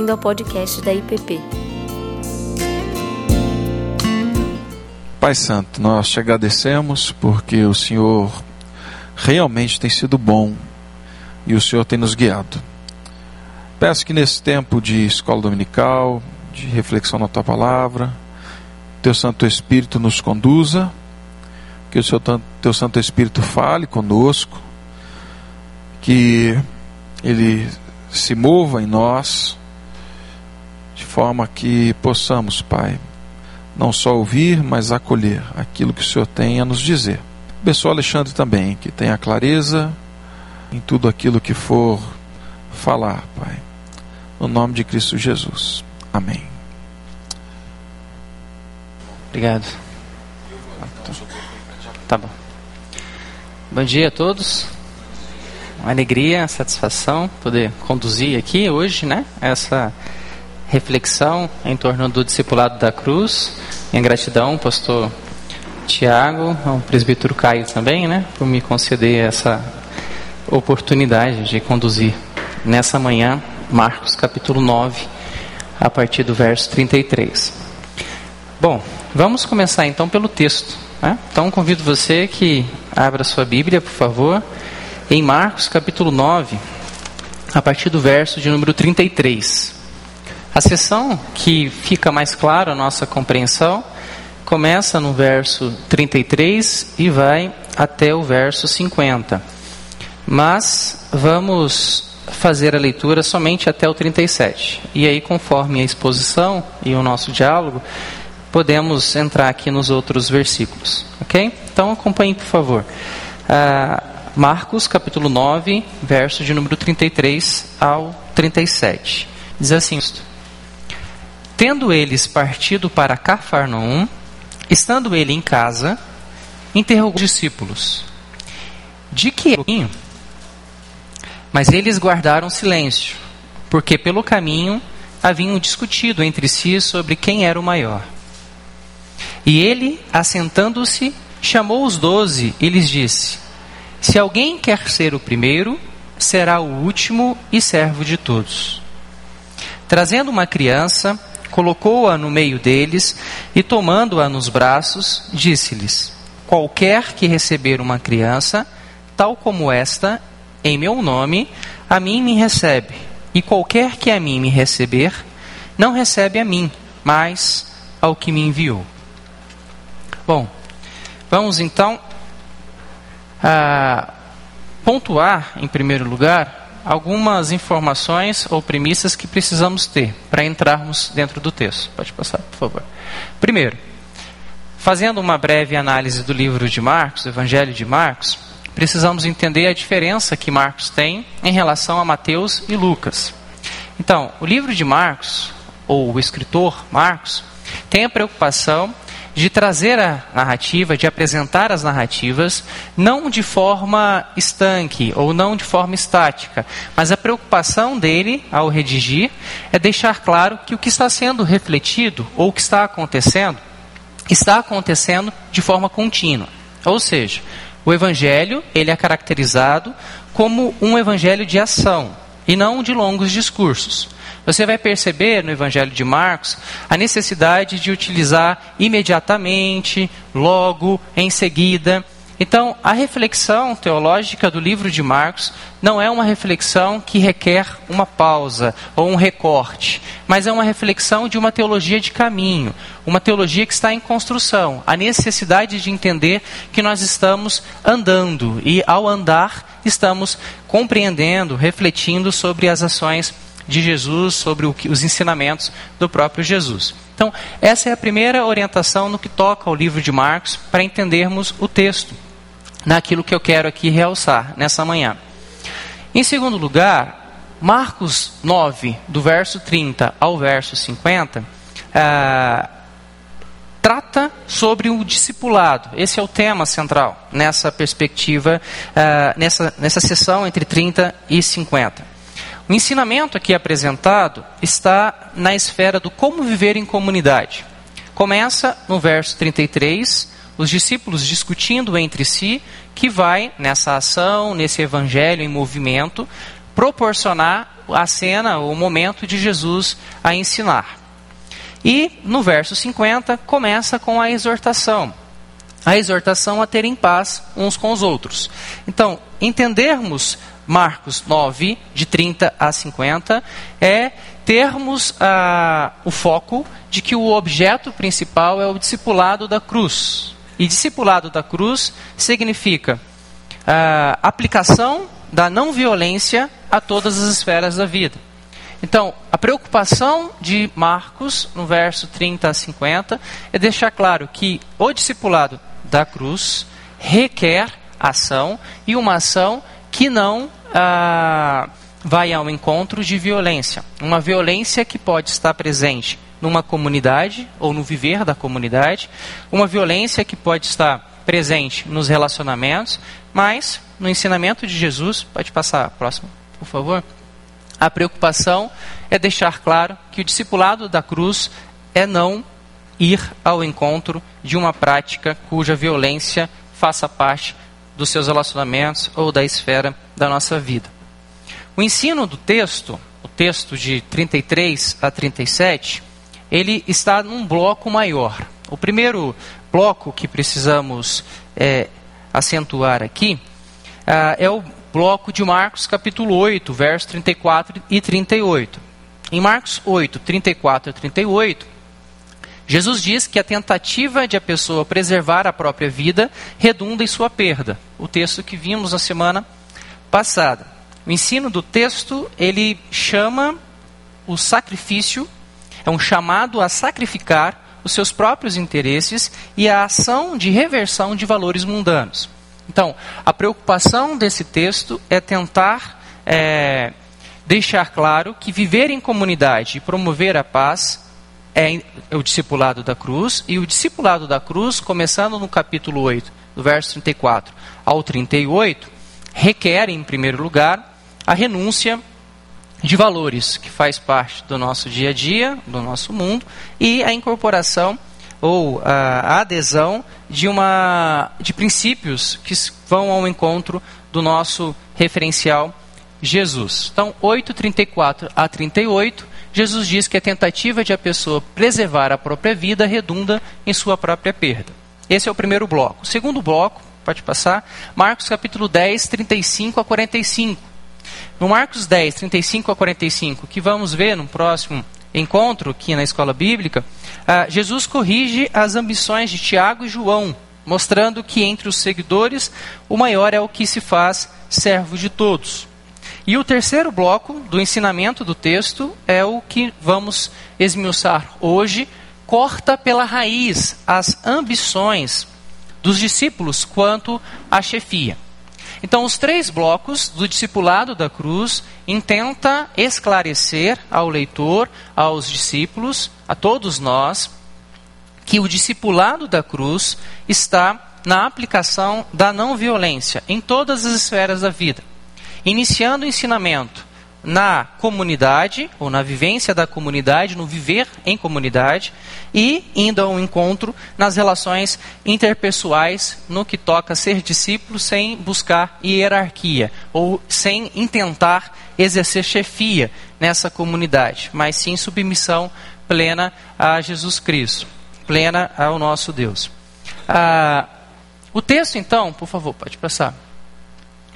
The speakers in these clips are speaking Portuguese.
bem-vindo ao podcast da IPP. Pai Santo, nós te agradecemos porque o Senhor realmente tem sido bom e o Senhor tem nos guiado. Peço que nesse tempo de escola dominical, de reflexão na tua palavra, teu Santo Espírito nos conduza, que o seu, teu Santo Espírito fale conosco, que ele se mova em nós, de forma que possamos, Pai, não só ouvir, mas acolher aquilo que o Senhor tem a nos dizer. Abençoa Alexandre também, que tenha clareza em tudo aquilo que for falar, Pai. No nome de Cristo Jesus. Amém. Obrigado. Tá bom. Bom dia a todos uma alegria, satisfação poder conduzir aqui hoje, né? Essa reflexão em torno do discipulado da cruz. Em gratidão, pastor Tiago, ao presbítero Caio também, né? Por me conceder essa oportunidade de conduzir nessa manhã Marcos capítulo 9, a partir do verso 33. Bom, vamos começar então pelo texto. Né? Então convido você que abra sua Bíblia, por favor em Marcos capítulo 9, a partir do verso de número 33. A sessão que fica mais clara a nossa compreensão começa no verso 33 e vai até o verso 50. Mas vamos fazer a leitura somente até o 37. E aí, conforme a exposição e o nosso diálogo, podemos entrar aqui nos outros versículos. Ok? Então acompanhe, por favor. Ah, Marcos capítulo 9, verso de número 33 ao 37. Diz assim: Tendo eles partido para Cafarnaum, estando ele em casa, interrogou os discípulos: De que caminho? Mas eles guardaram silêncio, porque pelo caminho haviam discutido entre si sobre quem era o maior. E ele, assentando-se, chamou os doze e lhes disse: se alguém quer ser o primeiro, será o último e servo de todos. Trazendo uma criança, colocou-a no meio deles e, tomando-a nos braços, disse-lhes: Qualquer que receber uma criança, tal como esta, em meu nome, a mim me recebe, e qualquer que a mim me receber, não recebe a mim, mas ao que me enviou. Bom, vamos então a pontuar, em primeiro lugar, algumas informações ou premissas que precisamos ter para entrarmos dentro do texto. Pode passar, por favor. Primeiro, fazendo uma breve análise do livro de Marcos, do Evangelho de Marcos, precisamos entender a diferença que Marcos tem em relação a Mateus e Lucas. Então, o livro de Marcos, ou o escritor Marcos, tem a preocupação de trazer a narrativa, de apresentar as narrativas, não de forma estanque ou não de forma estática, mas a preocupação dele ao redigir é deixar claro que o que está sendo refletido ou o que está acontecendo está acontecendo de forma contínua. Ou seja, o evangelho, ele é caracterizado como um evangelho de ação e não de longos discursos. Você vai perceber no Evangelho de Marcos a necessidade de utilizar imediatamente, logo, em seguida. Então, a reflexão teológica do livro de Marcos não é uma reflexão que requer uma pausa ou um recorte, mas é uma reflexão de uma teologia de caminho, uma teologia que está em construção, a necessidade de entender que nós estamos andando e, ao andar, estamos compreendendo, refletindo sobre as ações de Jesus, sobre o, os ensinamentos do próprio Jesus. Então, essa é a primeira orientação no que toca ao livro de Marcos, para entendermos o texto, naquilo que eu quero aqui realçar nessa manhã. Em segundo lugar, Marcos 9, do verso 30 ao verso 50, ah, trata sobre o discipulado. Esse é o tema central nessa perspectiva, ah, nessa, nessa sessão entre 30 e 50. O ensinamento aqui apresentado está na esfera do como viver em comunidade. Começa no verso 33, os discípulos discutindo entre si, que vai nessa ação, nesse evangelho em movimento, proporcionar a cena, o momento de Jesus a ensinar. E no verso 50 começa com a exortação. A exortação a terem paz uns com os outros. Então, entendermos Marcos 9, de 30 a 50, é termos ah, o foco de que o objeto principal é o discipulado da cruz. E discipulado da cruz significa ah, aplicação da não violência a todas as esferas da vida. Então, a preocupação de Marcos, no verso 30 a 50, é deixar claro que o discipulado da cruz requer ação e uma ação que não ah, vai ao encontro de violência. Uma violência que pode estar presente numa comunidade ou no viver da comunidade, uma violência que pode estar presente nos relacionamentos, mas no ensinamento de Jesus, pode passar a próxima, por favor. A preocupação é deixar claro que o discipulado da cruz é não ir ao encontro de uma prática cuja violência faça parte dos seus relacionamentos ou da esfera da nossa vida. O ensino do texto, o texto de 33 a 37, ele está num bloco maior. O primeiro bloco que precisamos é, acentuar aqui ah, é o bloco de Marcos, capítulo 8, versos 34 e 38. Em Marcos 8, 34 e 38, Jesus diz que a tentativa de a pessoa preservar a própria vida redunda em sua perda. O texto que vimos na semana passada. O ensino do texto, ele chama o sacrifício, é um chamado a sacrificar os seus próprios interesses e a ação de reversão de valores mundanos. Então, a preocupação desse texto é tentar é, deixar claro que viver em comunidade e promover a paz é o discipulado da cruz, e o discipulado da cruz, começando no capítulo 8, do verso 34 ao 38, requer, em primeiro lugar, a renúncia de valores que faz parte do nosso dia a dia, do nosso mundo, e a incorporação ou a adesão de uma de princípios que vão ao encontro do nosso referencial Jesus. Então, 8:34 a 38, Jesus diz que a tentativa de a pessoa preservar a própria vida redunda em sua própria perda. Esse é o primeiro bloco. O segundo bloco, pode passar, Marcos capítulo 10, 35 a 45. No Marcos 10, 35 a 45, que vamos ver no próximo encontro aqui na escola bíblica, uh, Jesus corrige as ambições de Tiago e João, mostrando que entre os seguidores o maior é o que se faz servo de todos. E o terceiro bloco do ensinamento do texto é o que vamos esmiuçar hoje, corta pela raiz as ambições dos discípulos quanto à chefia. Então, os três blocos do discipulado da cruz intenta esclarecer ao leitor, aos discípulos, a todos nós, que o discipulado da cruz está na aplicação da não violência em todas as esferas da vida, iniciando o ensinamento na comunidade, ou na vivência da comunidade, no viver em comunidade, e indo ao encontro nas relações interpessoais, no que toca ser discípulo sem buscar hierarquia, ou sem intentar exercer chefia nessa comunidade, mas sim submissão plena a Jesus Cristo, plena ao nosso Deus. Ah, o texto, então, por favor, pode passar.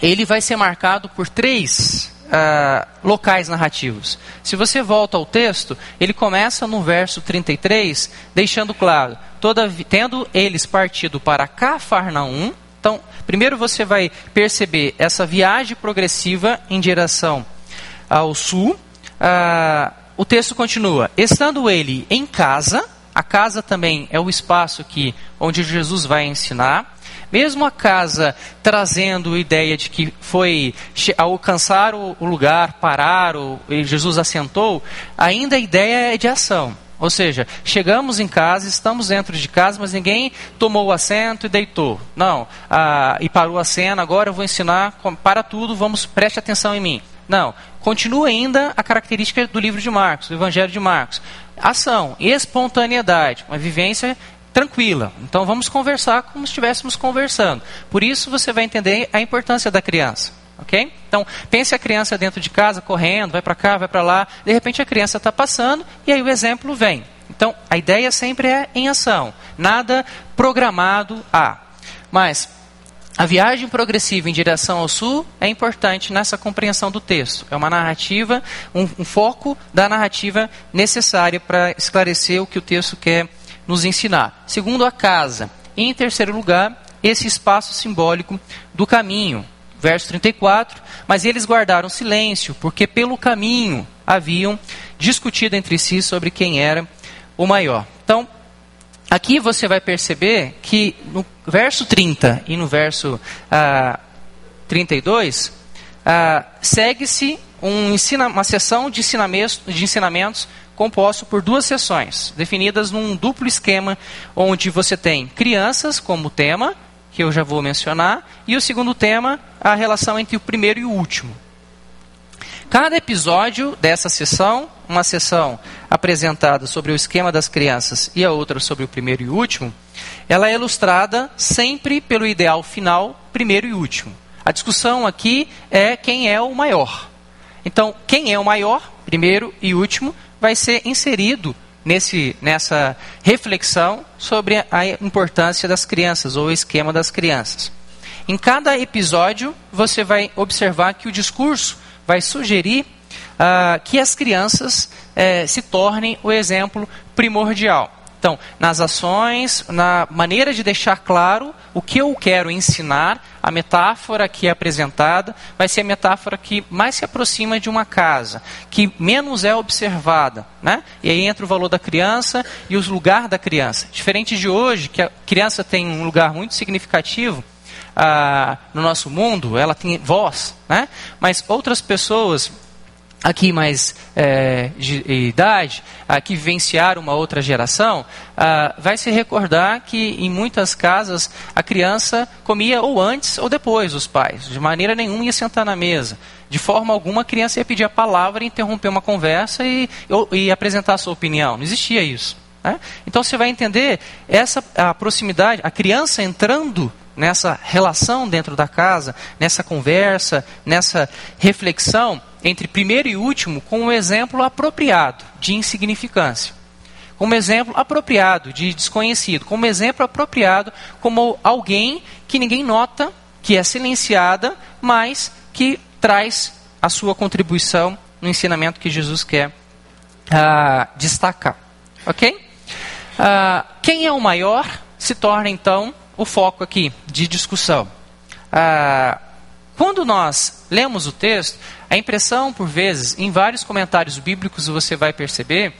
Ele vai ser marcado por três uh, locais narrativos. Se você volta ao texto, ele começa no verso 33, deixando claro, toda, tendo eles partido para Cafarnaum, então, primeiro você vai perceber essa viagem progressiva em direção ao sul. Uh, o texto continua: estando ele em casa, a casa também é o espaço que onde Jesus vai ensinar. Mesmo a casa trazendo a ideia de que foi alcançar o lugar, parar, o, Jesus assentou, ainda a ideia é de ação. Ou seja, chegamos em casa, estamos dentro de casa, mas ninguém tomou o assento e deitou. Não, ah, e parou a cena, agora eu vou ensinar, para tudo, vamos, preste atenção em mim. Não, continua ainda a característica do livro de Marcos, do Evangelho de Marcos. Ação, espontaneidade, uma vivência tranquila. Então vamos conversar como se estivéssemos conversando. Por isso você vai entender a importância da criança. ok? Então, pense a criança dentro de casa, correndo, vai para cá, vai para lá, de repente a criança está passando e aí o exemplo vem. Então, a ideia sempre é em ação, nada programado a. Mas, a viagem progressiva em direção ao sul é importante nessa compreensão do texto. É uma narrativa, um, um foco da narrativa necessária para esclarecer o que o texto quer nos ensinar. Segundo, a casa. Em terceiro lugar, esse espaço simbólico do caminho. Verso 34. Mas eles guardaram silêncio, porque pelo caminho haviam discutido entre si sobre quem era o maior. Então, Aqui você vai perceber que no verso 30 e no verso ah, 32, ah, segue-se um ensina, uma sessão de de ensinamentos composto por duas sessões, definidas num duplo esquema, onde você tem crianças como tema, que eu já vou mencionar, e o segundo tema, a relação entre o primeiro e o último. Cada episódio dessa sessão, uma sessão apresentada sobre o esquema das crianças e a outra sobre o primeiro e último, ela é ilustrada sempre pelo ideal final, primeiro e último. A discussão aqui é quem é o maior. Então, quem é o maior, primeiro e último, vai ser inserido nesse, nessa reflexão sobre a importância das crianças ou o esquema das crianças. Em cada episódio, você vai observar que o discurso vai sugerir uh, que as crianças uh, se tornem o exemplo primordial. Então, nas ações, na maneira de deixar claro o que eu quero ensinar, a metáfora que é apresentada vai ser a metáfora que mais se aproxima de uma casa, que menos é observada. Né? E aí entra o valor da criança e o lugar da criança. Diferente de hoje, que a criança tem um lugar muito significativo, ah, no nosso mundo, ela tem voz, né? mas outras pessoas aqui mais é, de idade, que vivenciaram uma outra geração, ah, vai se recordar que em muitas casas a criança comia ou antes ou depois dos pais. De maneira nenhuma ia sentar na mesa. De forma alguma a criança ia pedir a palavra, interromper uma conversa e, e apresentar a sua opinião. Não existia isso. Né? Então você vai entender essa a proximidade, a criança entrando nessa relação dentro da casa, nessa conversa, nessa reflexão entre primeiro e último, com um exemplo apropriado de insignificância. Como exemplo apropriado de desconhecido. Como exemplo apropriado como alguém que ninguém nota, que é silenciada, mas que traz a sua contribuição no ensinamento que Jesus quer uh, destacar. Ok? Uh, quem é o maior se torna então o foco aqui de discussão. Ah, quando nós lemos o texto, a impressão, por vezes, em vários comentários bíblicos você vai perceber,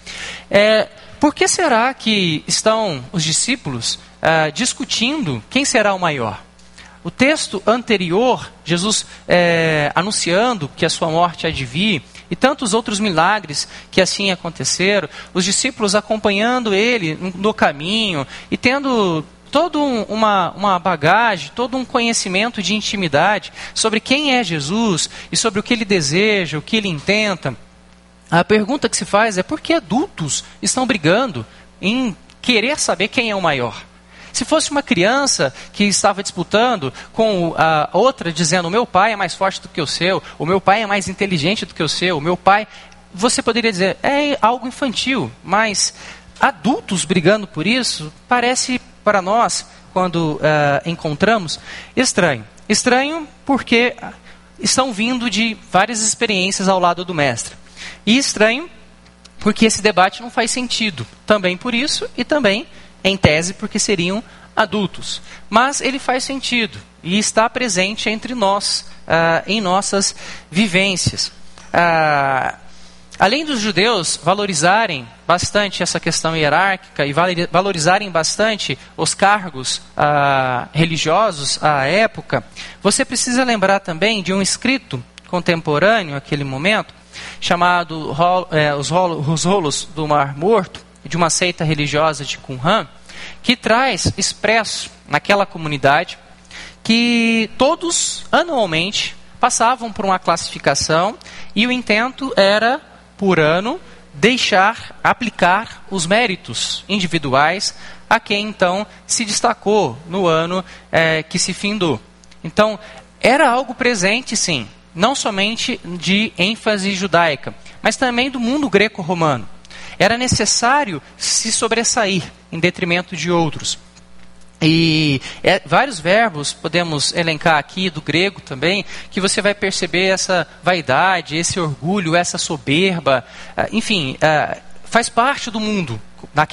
é por que será que estão os discípulos ah, discutindo quem será o maior? O texto anterior, Jesus é, anunciando que a sua morte há de vir, e tantos outros milagres que assim aconteceram, os discípulos acompanhando ele no caminho e tendo toda um, uma, uma bagagem, todo um conhecimento de intimidade sobre quem é Jesus e sobre o que ele deseja, o que ele intenta. A pergunta que se faz é por que adultos estão brigando em querer saber quem é o maior? Se fosse uma criança que estava disputando com a outra, dizendo: o meu pai é mais forte do que o seu, o meu pai é mais inteligente do que o seu, o meu pai. Você poderia dizer: é algo infantil, mas adultos brigando por isso parece para nós, quando uh, encontramos, estranho. Estranho porque estão vindo de várias experiências ao lado do mestre. E estranho porque esse debate não faz sentido. Também por isso e também, em tese, porque seriam adultos. Mas ele faz sentido e está presente entre nós, uh, em nossas vivências. Uh, Além dos judeus valorizarem bastante essa questão hierárquica e valorizarem bastante os cargos ah, religiosos à época, você precisa lembrar também de um escrito contemporâneo, naquele momento, chamado é, os, rolos, os Rolos do Mar Morto, de uma seita religiosa de Qumran, que traz expresso naquela comunidade que todos anualmente passavam por uma classificação e o intento era por ano deixar aplicar os méritos individuais a quem então se destacou no ano é, que se findou. Então, era algo presente, sim, não somente de ênfase judaica, mas também do mundo greco-romano. Era necessário se sobressair em detrimento de outros. E é, vários verbos podemos elencar aqui do grego também, que você vai perceber essa vaidade, esse orgulho, essa soberba, uh, enfim, uh, faz parte do mundo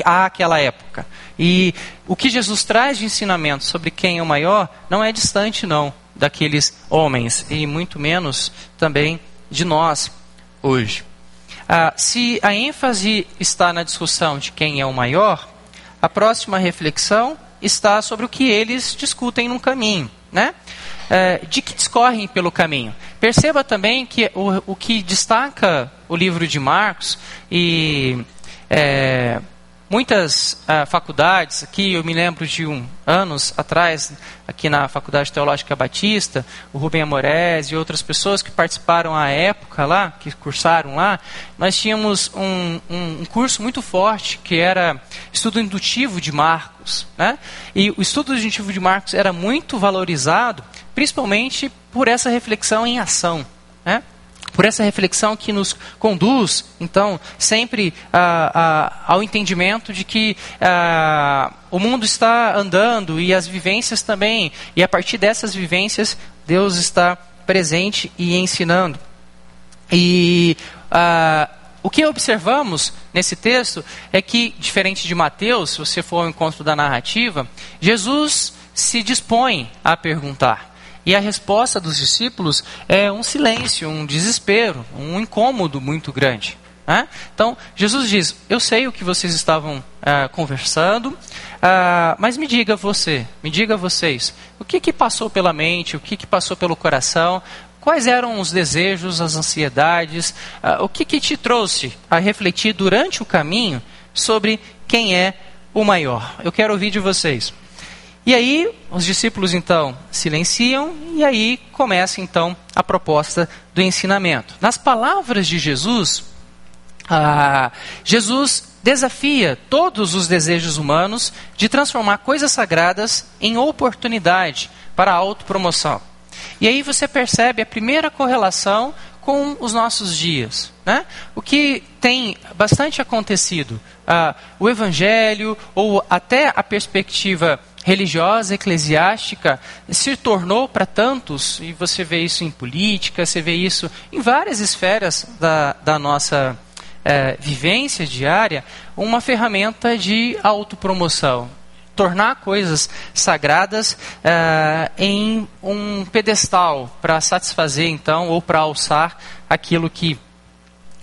àquela época. E o que Jesus traz de ensinamento sobre quem é o maior não é distante, não, daqueles homens, e muito menos também de nós hoje. Uh, se a ênfase está na discussão de quem é o maior, a próxima reflexão está sobre o que eles discutem no caminho, né? É, de que discorrem pelo caminho. Perceba também que o, o que destaca o livro de Marcos e é, muitas uh, faculdades, aqui eu me lembro de um anos atrás, aqui na Faculdade Teológica Batista, o Rubem Amorés e outras pessoas que participaram à época lá, que cursaram lá, nós tínhamos um, um, um curso muito forte que era estudo indutivo de Marcos. Né? E o estudo indutivo de Marcos era muito valorizado, principalmente por essa reflexão em ação. Né? Por essa reflexão que nos conduz, então, sempre ah, ah, ao entendimento de que ah, o mundo está andando e as vivências também, e a partir dessas vivências, Deus está presente e ensinando. E o que observamos nesse texto é que, diferente de Mateus, se você for ao encontro da narrativa, Jesus se dispõe a perguntar. E a resposta dos discípulos é um silêncio, um desespero, um incômodo muito grande. Né? Então, Jesus diz: Eu sei o que vocês estavam ah, conversando, ah, mas me diga você, me diga vocês, o que, que passou pela mente, o que, que passou pelo coração, quais eram os desejos, as ansiedades, ah, o que, que te trouxe a refletir durante o caminho sobre quem é o maior. Eu quero ouvir de vocês. E aí os discípulos então silenciam e aí começa então a proposta do ensinamento. Nas palavras de Jesus, ah, Jesus desafia todos os desejos humanos de transformar coisas sagradas em oportunidade para a autopromoção. E aí você percebe a primeira correlação com os nossos dias. Né? O que tem bastante acontecido, ah, o Evangelho ou até a perspectiva religiosa, eclesiástica, se tornou para tantos, e você vê isso em política, você vê isso em várias esferas da, da nossa é, vivência diária, uma ferramenta de autopromoção. Tornar coisas sagradas é, em um pedestal para satisfazer, então, ou para alçar aquilo que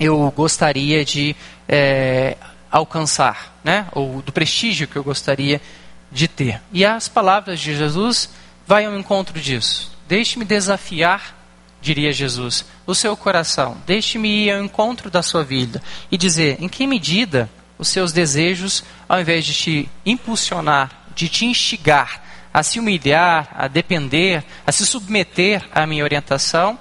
eu gostaria de é, alcançar, né? ou do prestígio que eu gostaria de de ter. E as palavras de Jesus vai ao encontro disso. Deixe-me desafiar, diria Jesus, o seu coração. Deixe-me ir ao encontro da sua vida e dizer em que medida os seus desejos, ao invés de te impulsionar, de te instigar a se humilhar, a depender, a se submeter à minha orientação,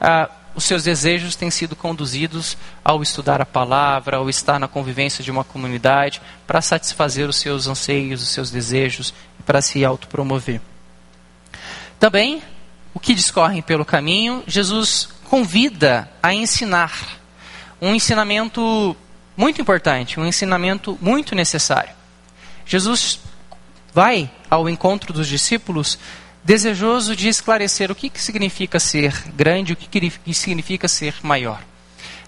ah, os seus desejos têm sido conduzidos ao estudar a palavra, ao estar na convivência de uma comunidade, para satisfazer os seus anseios, os seus desejos para se autopromover. Também, o que discorrem pelo caminho, Jesus convida a ensinar. Um ensinamento muito importante, um ensinamento muito necessário. Jesus vai ao encontro dos discípulos desejoso de esclarecer o que, que significa ser grande, o que, que significa ser maior.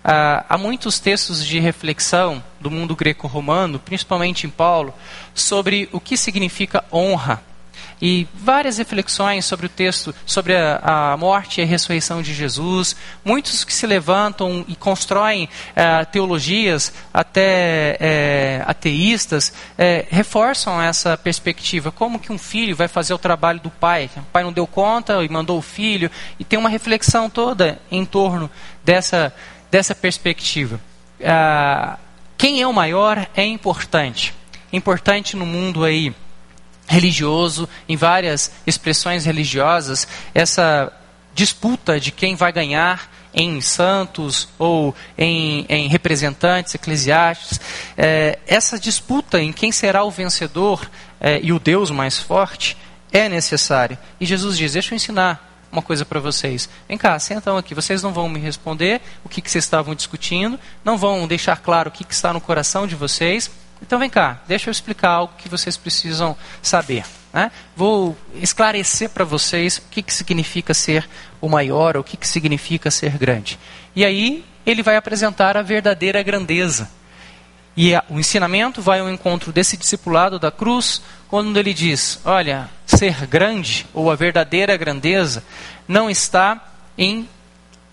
Ah, há muitos textos de reflexão do mundo greco-romano, principalmente em Paulo, sobre o que significa honra e várias reflexões sobre o texto, sobre a, a, morte e a ressurreição de Jesus. Muitos que se levantam e constroem é, teologias até é, ateístas é, reforçam essa perspectiva. Como que um filho vai fazer o trabalho do pai? O pai não deu conta e mandou o filho. E tem uma reflexão toda em torno dessa, dessa perspectiva. Ah, quem é o maior é importante. Importante no mundo aí religioso, em várias expressões religiosas, essa disputa de quem vai ganhar em santos ou em, em representantes eclesiásticos, é, essa disputa em quem será o vencedor é, e o Deus mais forte é necessária. E Jesus diz: Deixa eu ensinar uma coisa para vocês. Vem cá, sentam aqui. Vocês não vão me responder o que, que vocês estavam discutindo, não vão deixar claro o que, que está no coração de vocês. Então vem cá, deixa eu explicar algo que vocês precisam saber. Né? Vou esclarecer para vocês o que, que significa ser o maior, o que, que significa ser grande. E aí ele vai apresentar a verdadeira grandeza. E o ensinamento vai ao encontro desse discipulado da cruz, quando ele diz: olha, ser grande, ou a verdadeira grandeza, não está em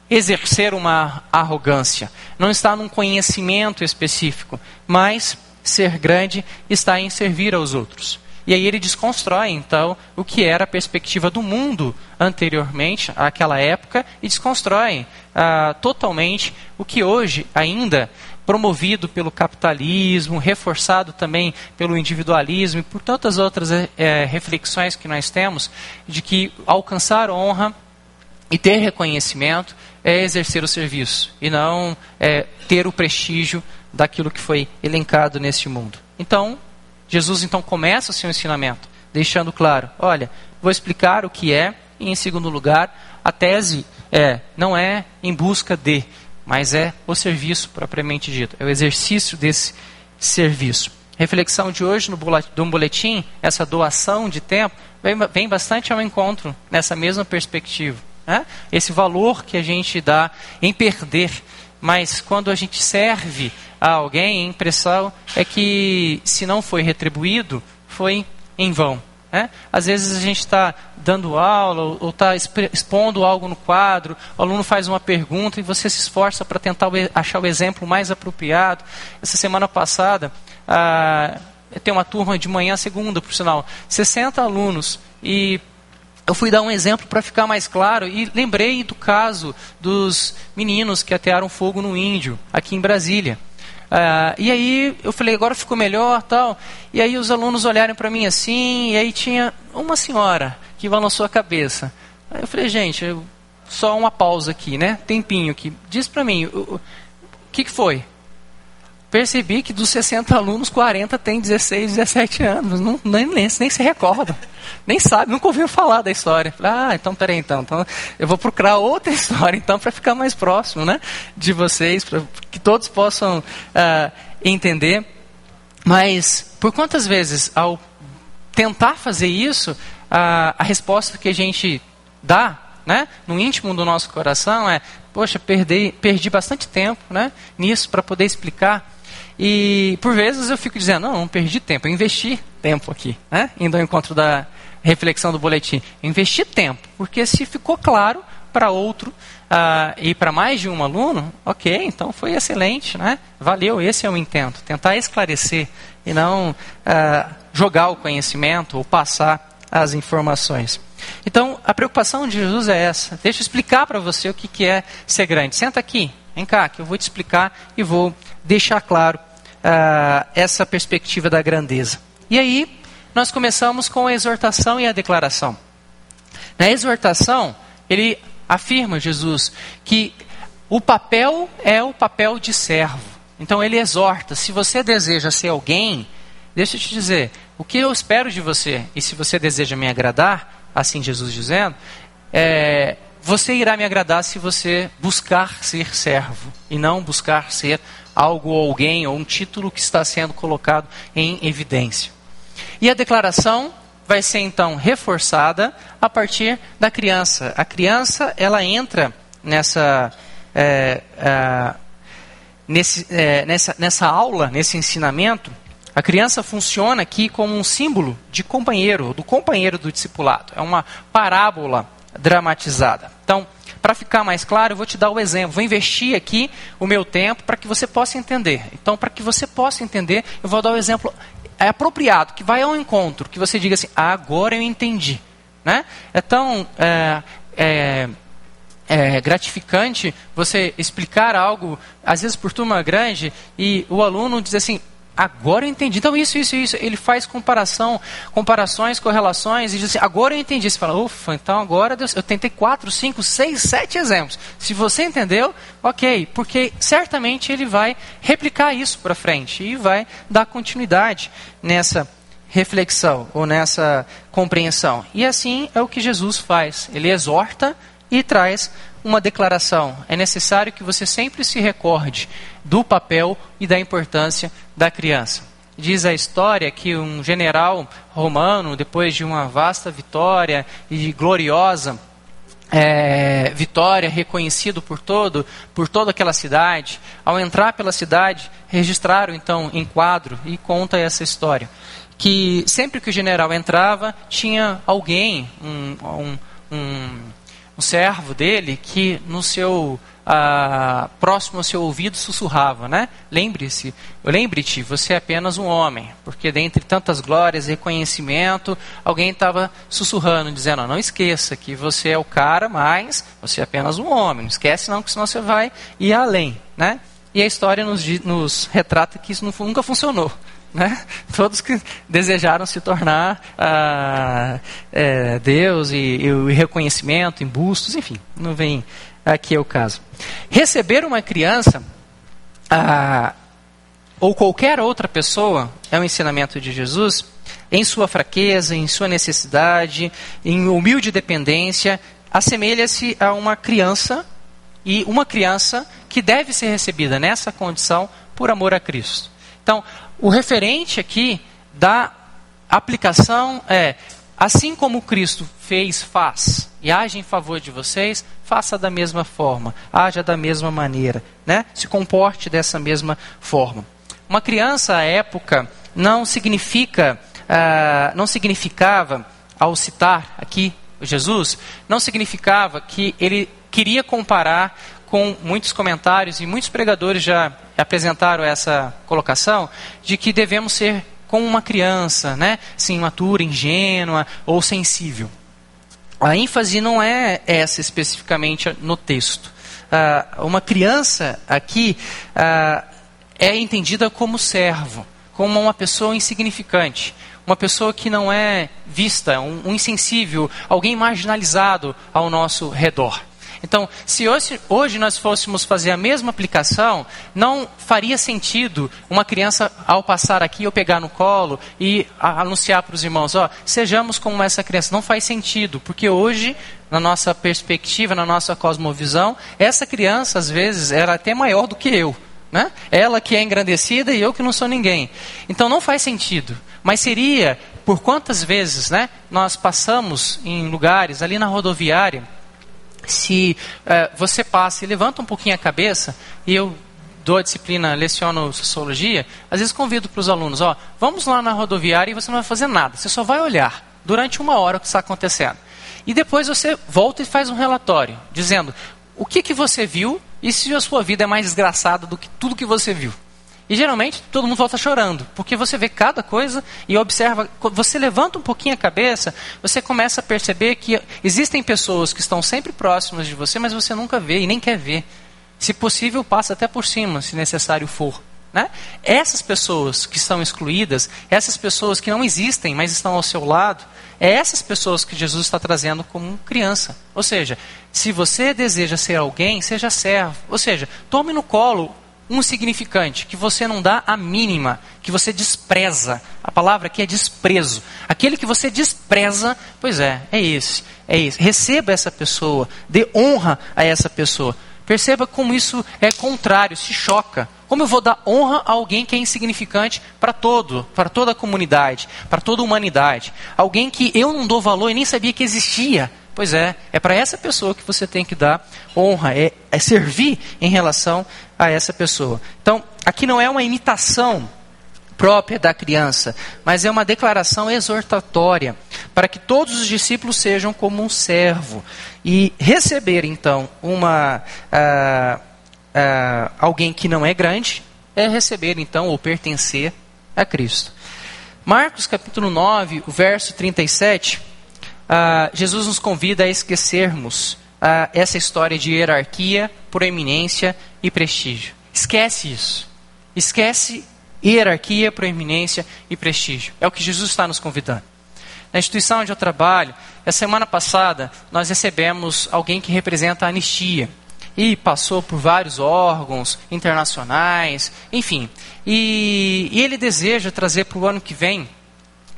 exercer uma arrogância, não está num conhecimento específico, mas ser grande está em servir aos outros. E aí ele desconstrói, então, o que era a perspectiva do mundo anteriormente, àquela época, e desconstrói ah, totalmente o que hoje ainda promovido pelo capitalismo, reforçado também pelo individualismo e por tantas outras é, reflexões que nós temos, de que alcançar honra e ter reconhecimento é exercer o serviço e não é, ter o prestígio daquilo que foi elencado neste mundo. Então, Jesus então começa o seu ensinamento, deixando claro: olha, vou explicar o que é, e em segundo lugar, a tese é não é em busca de, mas é o serviço propriamente dito, é o exercício desse serviço. Reflexão de hoje no boletim, essa doação de tempo, vem, vem bastante ao encontro nessa mesma perspectiva. Né? Esse valor que a gente dá em perder, mas quando a gente serve a alguém, a impressão é que se não foi retribuído, foi em vão. Né? Às vezes a gente está dando aula ou está expondo algo no quadro, o aluno faz uma pergunta e você se esforça para tentar achar o exemplo mais apropriado. Essa semana passada, ah, tem uma turma de manhã, segunda, por sinal, 60 alunos e eu fui dar um exemplo para ficar mais claro e lembrei do caso dos meninos que atearam fogo no índio, aqui em Brasília. Uh, e aí eu falei, agora ficou melhor tal. E aí os alunos olharam para mim assim, e aí tinha uma senhora que balançou a cabeça. Aí eu falei, gente, só uma pausa aqui, né? Tempinho aqui. Diz para mim, o, o que, que foi? Percebi que dos 60 alunos, 40 têm 16, 17 anos. Não, nem, nem, nem se recordam. Nem sabe, nunca ouviu falar da história. Ah, então peraí, então, então eu vou procurar outra história, então, para ficar mais próximo né, de vocês, para que todos possam uh, entender. Mas, por quantas vezes, ao tentar fazer isso, a, a resposta que a gente dá né, no íntimo do nosso coração é: poxa, perdi, perdi bastante tempo né, nisso para poder explicar e por vezes eu fico dizendo, não, não perdi tempo, eu investi tempo aqui, né? indo ao encontro da reflexão do boletim. Investi tempo, porque se ficou claro para outro uh, e para mais de um aluno, ok, então foi excelente, né? valeu, esse é o intento, tentar esclarecer e não uh, jogar o conhecimento ou passar as informações. Então, a preocupação de Jesus é essa. Deixa eu explicar para você o que, que é ser grande. Senta aqui, vem cá, que eu vou te explicar e vou deixar claro uh, essa perspectiva da grandeza. E aí, nós começamos com a exortação e a declaração. Na exortação, ele afirma, Jesus, que o papel é o papel de servo. Então ele exorta: se você deseja ser alguém, deixa eu te dizer, o que eu espero de você, e se você deseja me agradar, assim Jesus dizendo, é, você irá me agradar se você buscar ser servo e não buscar ser algo ou alguém ou um título que está sendo colocado em evidência. E a declaração vai ser então reforçada a partir da criança. A criança ela entra nessa é, é, nesse, é, nessa, nessa aula, nesse ensinamento. A criança funciona aqui como um símbolo de companheiro, do companheiro do discipulado. É uma parábola dramatizada. Então, para ficar mais claro, eu vou te dar o exemplo. Vou investir aqui o meu tempo para que você possa entender. Então, para que você possa entender, eu vou dar o exemplo é apropriado, que vai ao encontro, que você diga assim: ah, agora eu entendi. Né? É tão é, é, é gratificante você explicar algo, às vezes por turma grande, e o aluno diz assim: Agora eu entendi. Então, isso, isso, isso. Ele faz comparação, comparações, correlações, e diz assim, agora eu entendi. Você fala, ufa, então agora eu tentei quatro, cinco, seis, sete exemplos. Se você entendeu, ok. Porque certamente ele vai replicar isso para frente e vai dar continuidade nessa reflexão ou nessa compreensão. E assim é o que Jesus faz. Ele exorta e traz uma declaração. É necessário que você sempre se recorde do papel e da importância da criança. Diz a história que um general romano, depois de uma vasta vitória e gloriosa é, vitória, reconhecido por todo, por toda aquela cidade, ao entrar pela cidade, registraram então em quadro e conta essa história que sempre que o general entrava tinha alguém, um, um, um, um servo dele que no seu ah, próximo ao seu ouvido sussurrava, né? Lembre-se, lembre-te, você é apenas um homem, porque dentre tantas glórias reconhecimento, alguém estava sussurrando, dizendo, não esqueça que você é o cara, mas você é apenas um homem, não esquece não, que senão você vai ir além, né? E a história nos, nos retrata que isso nunca funcionou. Né? Todos que desejaram se tornar ah, é, Deus e, e, reconhecimento em bustos, enfim, não vem aqui é o caso. Receber uma criança ah, ou qualquer outra pessoa é um ensinamento de Jesus em sua fraqueza, em sua necessidade, em humilde dependência, assemelha-se a uma criança e uma criança que deve ser recebida nessa condição por amor a Cristo. Então, o referente aqui da aplicação é assim como Cristo fez, faz e age em favor de vocês, faça da mesma forma, haja da mesma maneira, né? Se comporte dessa mesma forma. Uma criança à época não significa, uh, não significava, ao citar aqui Jesus, não significava que ele queria comparar com muitos comentários e muitos pregadores já apresentaram essa colocação de que devemos ser como uma criança, né? Sim, imatura, ingênua ou sensível. A ênfase não é essa especificamente no texto. Uh, uma criança aqui uh, é entendida como servo, como uma pessoa insignificante, uma pessoa que não é vista, um, um insensível, alguém marginalizado ao nosso redor. Então, se hoje, hoje, nós fôssemos fazer a mesma aplicação, não faria sentido uma criança, ao passar aqui, eu pegar no colo e anunciar para os irmãos: ó, sejamos como essa criança. Não faz sentido, porque hoje, na nossa perspectiva, na nossa cosmovisão, essa criança, às vezes, era até maior do que eu. Né? Ela que é engrandecida e eu que não sou ninguém. Então não faz sentido. Mas seria, por quantas vezes né, nós passamos em lugares ali na rodoviária se é, você passa e levanta um pouquinho a cabeça, e eu dou a disciplina, leciono sociologia, às vezes convido para os alunos, ó, vamos lá na rodoviária e você não vai fazer nada, você só vai olhar durante uma hora o que está acontecendo. E depois você volta e faz um relatório, dizendo o que, que você viu e se a sua vida é mais desgraçada do que tudo que você viu. E geralmente todo mundo volta chorando, porque você vê cada coisa e observa. Você levanta um pouquinho a cabeça, você começa a perceber que existem pessoas que estão sempre próximas de você, mas você nunca vê e nem quer ver. Se possível, passa até por cima, se necessário for. Né? Essas pessoas que estão excluídas, essas pessoas que não existem, mas estão ao seu lado, é essas pessoas que Jesus está trazendo como criança. Ou seja, se você deseja ser alguém, seja servo. Ou seja, tome no colo um significante que você não dá a mínima, que você despreza. A palavra aqui é desprezo. Aquele que você despreza, pois é, é esse, é esse. Receba essa pessoa, dê honra a essa pessoa. Perceba como isso é contrário, se choca. Como eu vou dar honra a alguém que é insignificante para todo, para toda a comunidade, para toda a humanidade? Alguém que eu não dou valor e nem sabia que existia. Pois é, é para essa pessoa que você tem que dar honra, é, é servir em relação a essa pessoa. Então, aqui não é uma imitação própria da criança, mas é uma declaração exortatória para que todos os discípulos sejam como um servo e receber então uma uh, uh, alguém que não é grande é receber então ou pertencer a Cristo. Marcos capítulo 9, o verso 37 ah, Jesus nos convida a esquecermos ah, essa história de hierarquia, proeminência e prestígio. Esquece isso. Esquece hierarquia, proeminência e prestígio. É o que Jesus está nos convidando. Na instituição onde eu trabalho, a semana passada, nós recebemos alguém que representa a anistia. E passou por vários órgãos internacionais, enfim. E, e ele deseja trazer para o ano que vem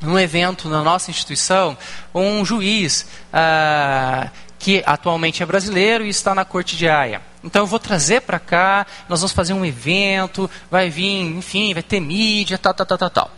num evento na nossa instituição, um juiz ah, que atualmente é brasileiro e está na corte de Haia. Então eu vou trazer para cá, nós vamos fazer um evento, vai vir, enfim, vai ter mídia, tal, tal, tal, tal, tal.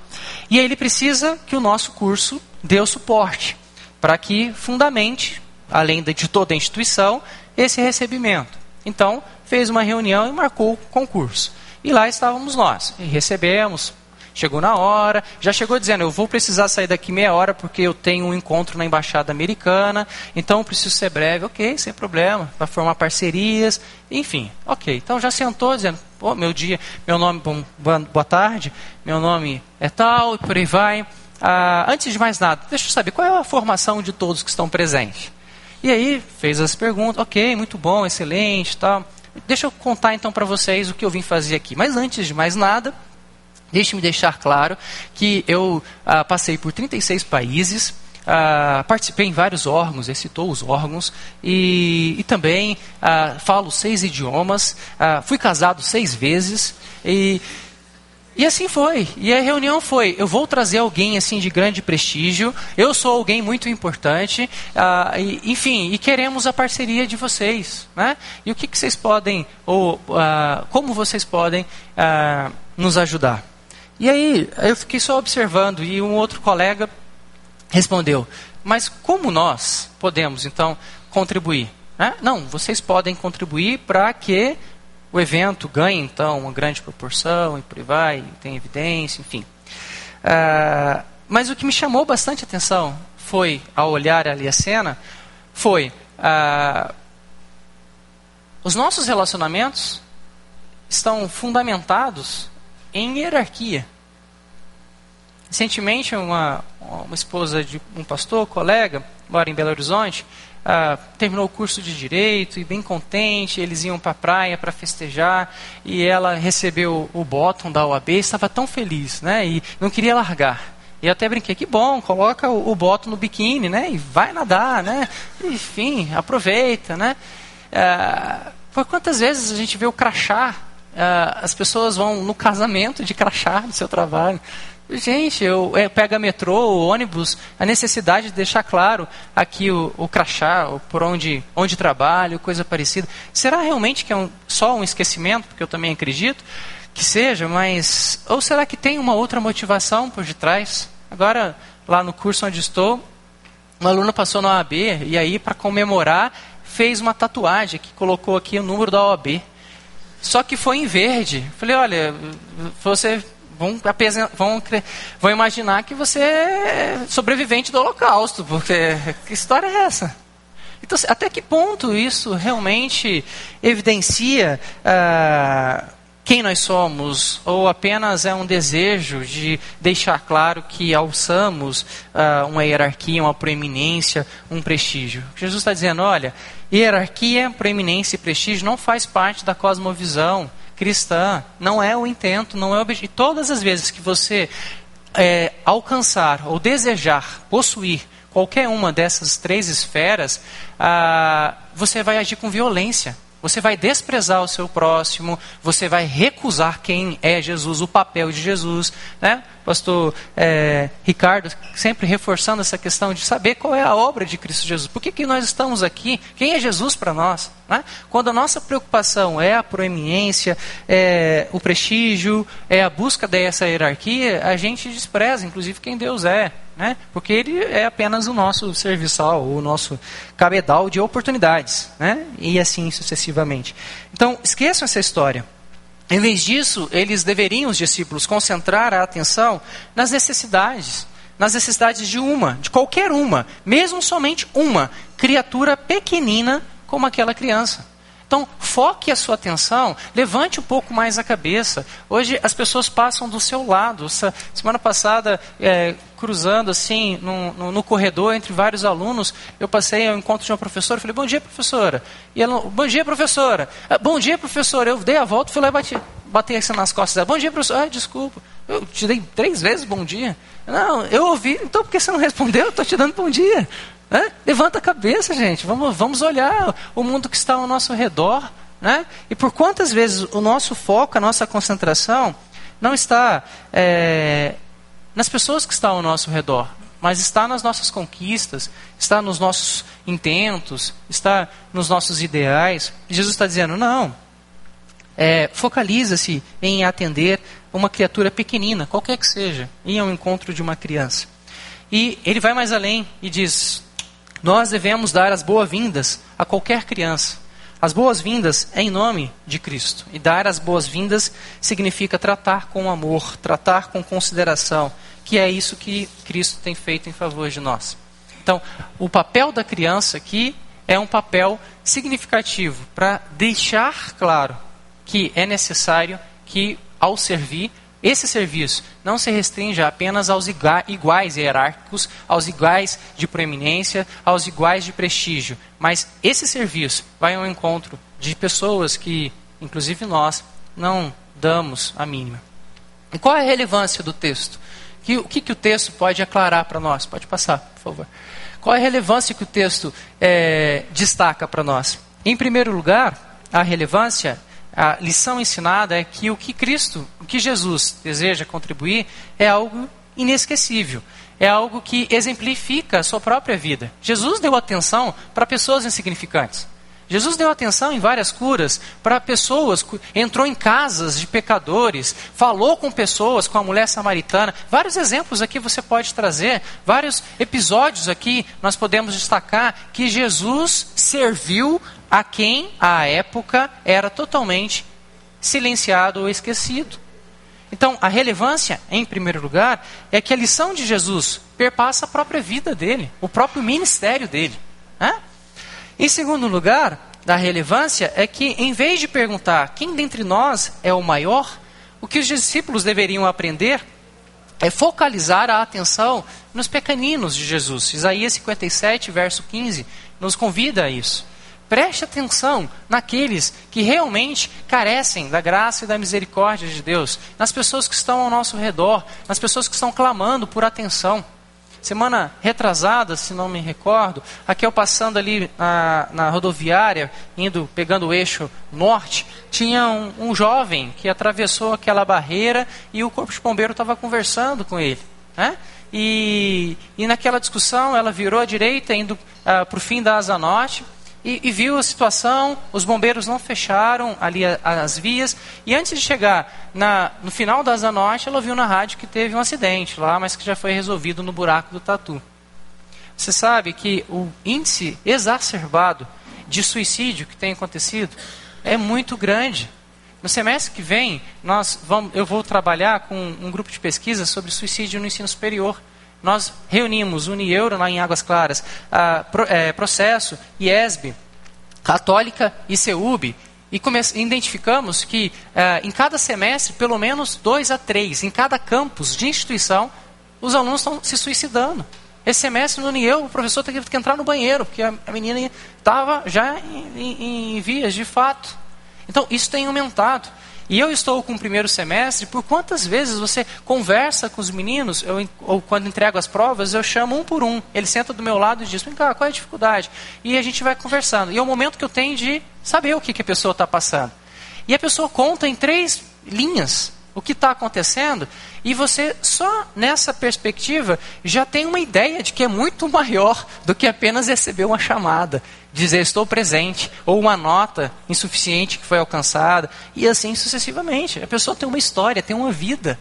E aí ele precisa que o nosso curso dê o suporte para que fundamente, além de toda a instituição, esse recebimento. Então, fez uma reunião e marcou o concurso. E lá estávamos nós. E recebemos, chegou na hora, já chegou dizendo: Eu vou precisar sair daqui meia hora porque eu tenho um encontro na embaixada americana, então preciso ser breve. Ok, sem problema, para formar parcerias, enfim, ok. Então já sentou dizendo: Pô, meu dia, meu nome, bom, boa tarde, meu nome é tal, e por aí vai. Ah, antes de mais nada, deixa eu saber qual é a formação de todos que estão presentes. E aí fez as perguntas, ok, muito bom, excelente, tal. Deixa eu contar então para vocês o que eu vim fazer aqui. Mas antes de mais nada, deixe-me deixar claro que eu ah, passei por 36 países, ah, participei em vários órgãos, citou os órgãos, e, e também ah, falo seis idiomas, ah, fui casado seis vezes, e e assim foi. E a reunião foi: eu vou trazer alguém assim de grande prestígio. Eu sou alguém muito importante. Uh, e, enfim, e queremos a parceria de vocês, né? E o que, que vocês podem ou uh, como vocês podem uh, nos ajudar? E aí eu fiquei só observando e um outro colega respondeu: mas como nós podemos então contribuir? Né? Não, vocês podem contribuir para que o evento ganha, então, uma grande proporção, e por aí vai, tem evidência, enfim. Uh, mas o que me chamou bastante atenção foi, ao olhar ali a cena, foi uh, os nossos relacionamentos estão fundamentados em hierarquia. Recentemente, uma, uma esposa de um pastor, colega, mora em Belo Horizonte, ah, terminou o curso de direito e bem contente, eles iam para a praia para festejar e ela recebeu o bottom da OAB, estava tão feliz, né? E não queria largar. E até brinquei, que bom, coloca o, o bottom no biquíni, né? E vai nadar, né? Enfim, aproveita, né? Ah, por quantas vezes a gente vê o crachá? Ah, as pessoas vão no casamento de crachá do seu trabalho. Gente, eu, é, pega metrô, ônibus, a necessidade de deixar claro aqui o, o crachá, o, por onde, onde trabalho, coisa parecida. Será realmente que é um, só um esquecimento, porque eu também acredito que seja, mas. Ou será que tem uma outra motivação por detrás? Agora, lá no curso onde estou, uma aluna passou na OAB e aí, para comemorar, fez uma tatuagem que colocou aqui o número da OAB. Só que foi em verde. Falei, olha, você vão, vão, vão imaginar que você é sobrevivente do Holocausto, porque que história é essa? Então, até que ponto isso realmente evidencia ah, quem nós somos, ou apenas é um desejo de deixar claro que alçamos ah, uma hierarquia, uma proeminência, um prestígio? Jesus está dizendo: olha, hierarquia, proeminência e prestígio não faz parte da cosmovisão cristã. Não é o intento, não é o objetivo. Todas as vezes que você é, alcançar ou desejar possuir qualquer uma dessas três esferas, ah, você vai agir com violência. Você vai desprezar o seu próximo, você vai recusar quem é Jesus, o papel de Jesus. Né? Pastor é, Ricardo sempre reforçando essa questão de saber qual é a obra de Cristo Jesus. Por que, que nós estamos aqui? Quem é Jesus para nós? Né? Quando a nossa preocupação é a proeminência, é o prestígio, é a busca dessa hierarquia, a gente despreza, inclusive, quem Deus é. Né? Porque Ele é apenas o nosso serviçal, o nosso cabedal de oportunidades. Né? E assim sucessivamente. Então, esqueçam essa história. Em vez disso, eles deveriam, os discípulos, concentrar a atenção nas necessidades, nas necessidades de uma, de qualquer uma, mesmo somente uma criatura pequenina como aquela criança. Então, foque a sua atenção, levante um pouco mais a cabeça. Hoje as pessoas passam do seu lado. Semana passada, é, cruzando assim no, no, no, corredor entre vários alunos, eu passei ao encontro de uma professora falei, bom dia, professora. E ela, bom dia, professora. Ah, bom dia, professora. Eu dei a volta, fui lá e bati, bati assim nas costas dela. Bom dia, professora. Ah, desculpa. Eu te dei três vezes bom dia. Não, eu ouvi. Então por que você não respondeu? Eu estou te dando bom dia. Né? Levanta a cabeça, gente. Vamos, vamos olhar o mundo que está ao nosso redor. Né? E por quantas vezes o nosso foco, a nossa concentração, não está é, nas pessoas que estão ao nosso redor, mas está nas nossas conquistas, está nos nossos intentos, está nos nossos ideais. Jesus está dizendo: não, é, focaliza-se em atender uma criatura pequenina, qualquer que seja, ir ao encontro de uma criança. E ele vai mais além e diz: nós devemos dar as boas-vindas a qualquer criança. As boas-vindas é em nome de Cristo. E dar as boas-vindas significa tratar com amor, tratar com consideração, que é isso que Cristo tem feito em favor de nós. Então, o papel da criança aqui é um papel significativo para deixar claro que é necessário que, ao servir, esse serviço não se restringe apenas aos iguais hierárquicos, aos iguais de proeminência, aos iguais de prestígio, mas esse serviço vai ao encontro de pessoas que, inclusive nós, não damos a mínima. E qual é a relevância do texto? Que, o que, que o texto pode aclarar para nós? Pode passar, por favor. Qual é a relevância que o texto é, destaca para nós? Em primeiro lugar, a relevância a lição ensinada é que o que Cristo, o que Jesus deseja contribuir é algo inesquecível. É algo que exemplifica a sua própria vida. Jesus deu atenção para pessoas insignificantes. Jesus deu atenção em várias curas para pessoas, entrou em casas de pecadores, falou com pessoas, com a mulher samaritana. Vários exemplos aqui você pode trazer, vários episódios aqui nós podemos destacar que Jesus serviu a quem, à época, era totalmente silenciado ou esquecido. Então, a relevância, em primeiro lugar, é que a lição de Jesus perpassa a própria vida dele, o próprio ministério dele. Né? Em segundo lugar, a relevância é que, em vez de perguntar quem dentre nós é o maior, o que os discípulos deveriam aprender é focalizar a atenção nos pequeninos de Jesus. Isaías 57, verso 15, nos convida a isso. Preste atenção naqueles que realmente carecem da graça e da misericórdia de Deus, nas pessoas que estão ao nosso redor, nas pessoas que estão clamando por atenção. Semana retrasada, se não me recordo, aqui eu passando ali na, na rodoviária, indo, pegando o eixo norte, tinha um, um, jovem que atravessou aquela barreira e o corpo de bombeiro estava conversando com ele. Né? E, e naquela discussão ela virou à direita, indo uh, ah, para o fim da asa norte, e, e, viu a situação, os bombeiros não fecharam ali as vias, e antes de chegar na, no final da Asa Norte, ela ouviu na rádio que teve um acidente lá, mas que já foi resolvido no buraco do Tatu. Você sabe que o índice exacerbado de suicídio que tem acontecido é muito grande. No semestre que vem, nós vamos, eu vou trabalhar com um grupo de pesquisa sobre suicídio no ensino superior. Nós reunimos Unieuro lá em Águas Claras, a, é, Processo, IESB, Católica e CEUB, e identificamos que é, em cada semestre, pelo menos dois a três, em cada campus de instituição, os alunos estão se suicidando. Esse semestre no Unieu, o professor teve que entrar no banheiro, porque a, a menina estava já em, em, em vias de fato. Então, isso tem aumentado. E eu estou com o primeiro semestre, por quantas vezes você conversa com os meninos, eu, ou quando entrego as provas, eu chamo um por um. Ele senta do meu lado e diz, vem cá, qual é a dificuldade? E a gente vai conversando. E é o momento que eu tenho de saber o que, que a pessoa está passando. E a pessoa conta em três linhas o que está acontecendo, e você só nessa perspectiva já tem uma ideia de que é muito maior do que apenas receber uma chamada, dizer estou presente, ou uma nota insuficiente que foi alcançada, e assim sucessivamente. A pessoa tem uma história, tem uma vida.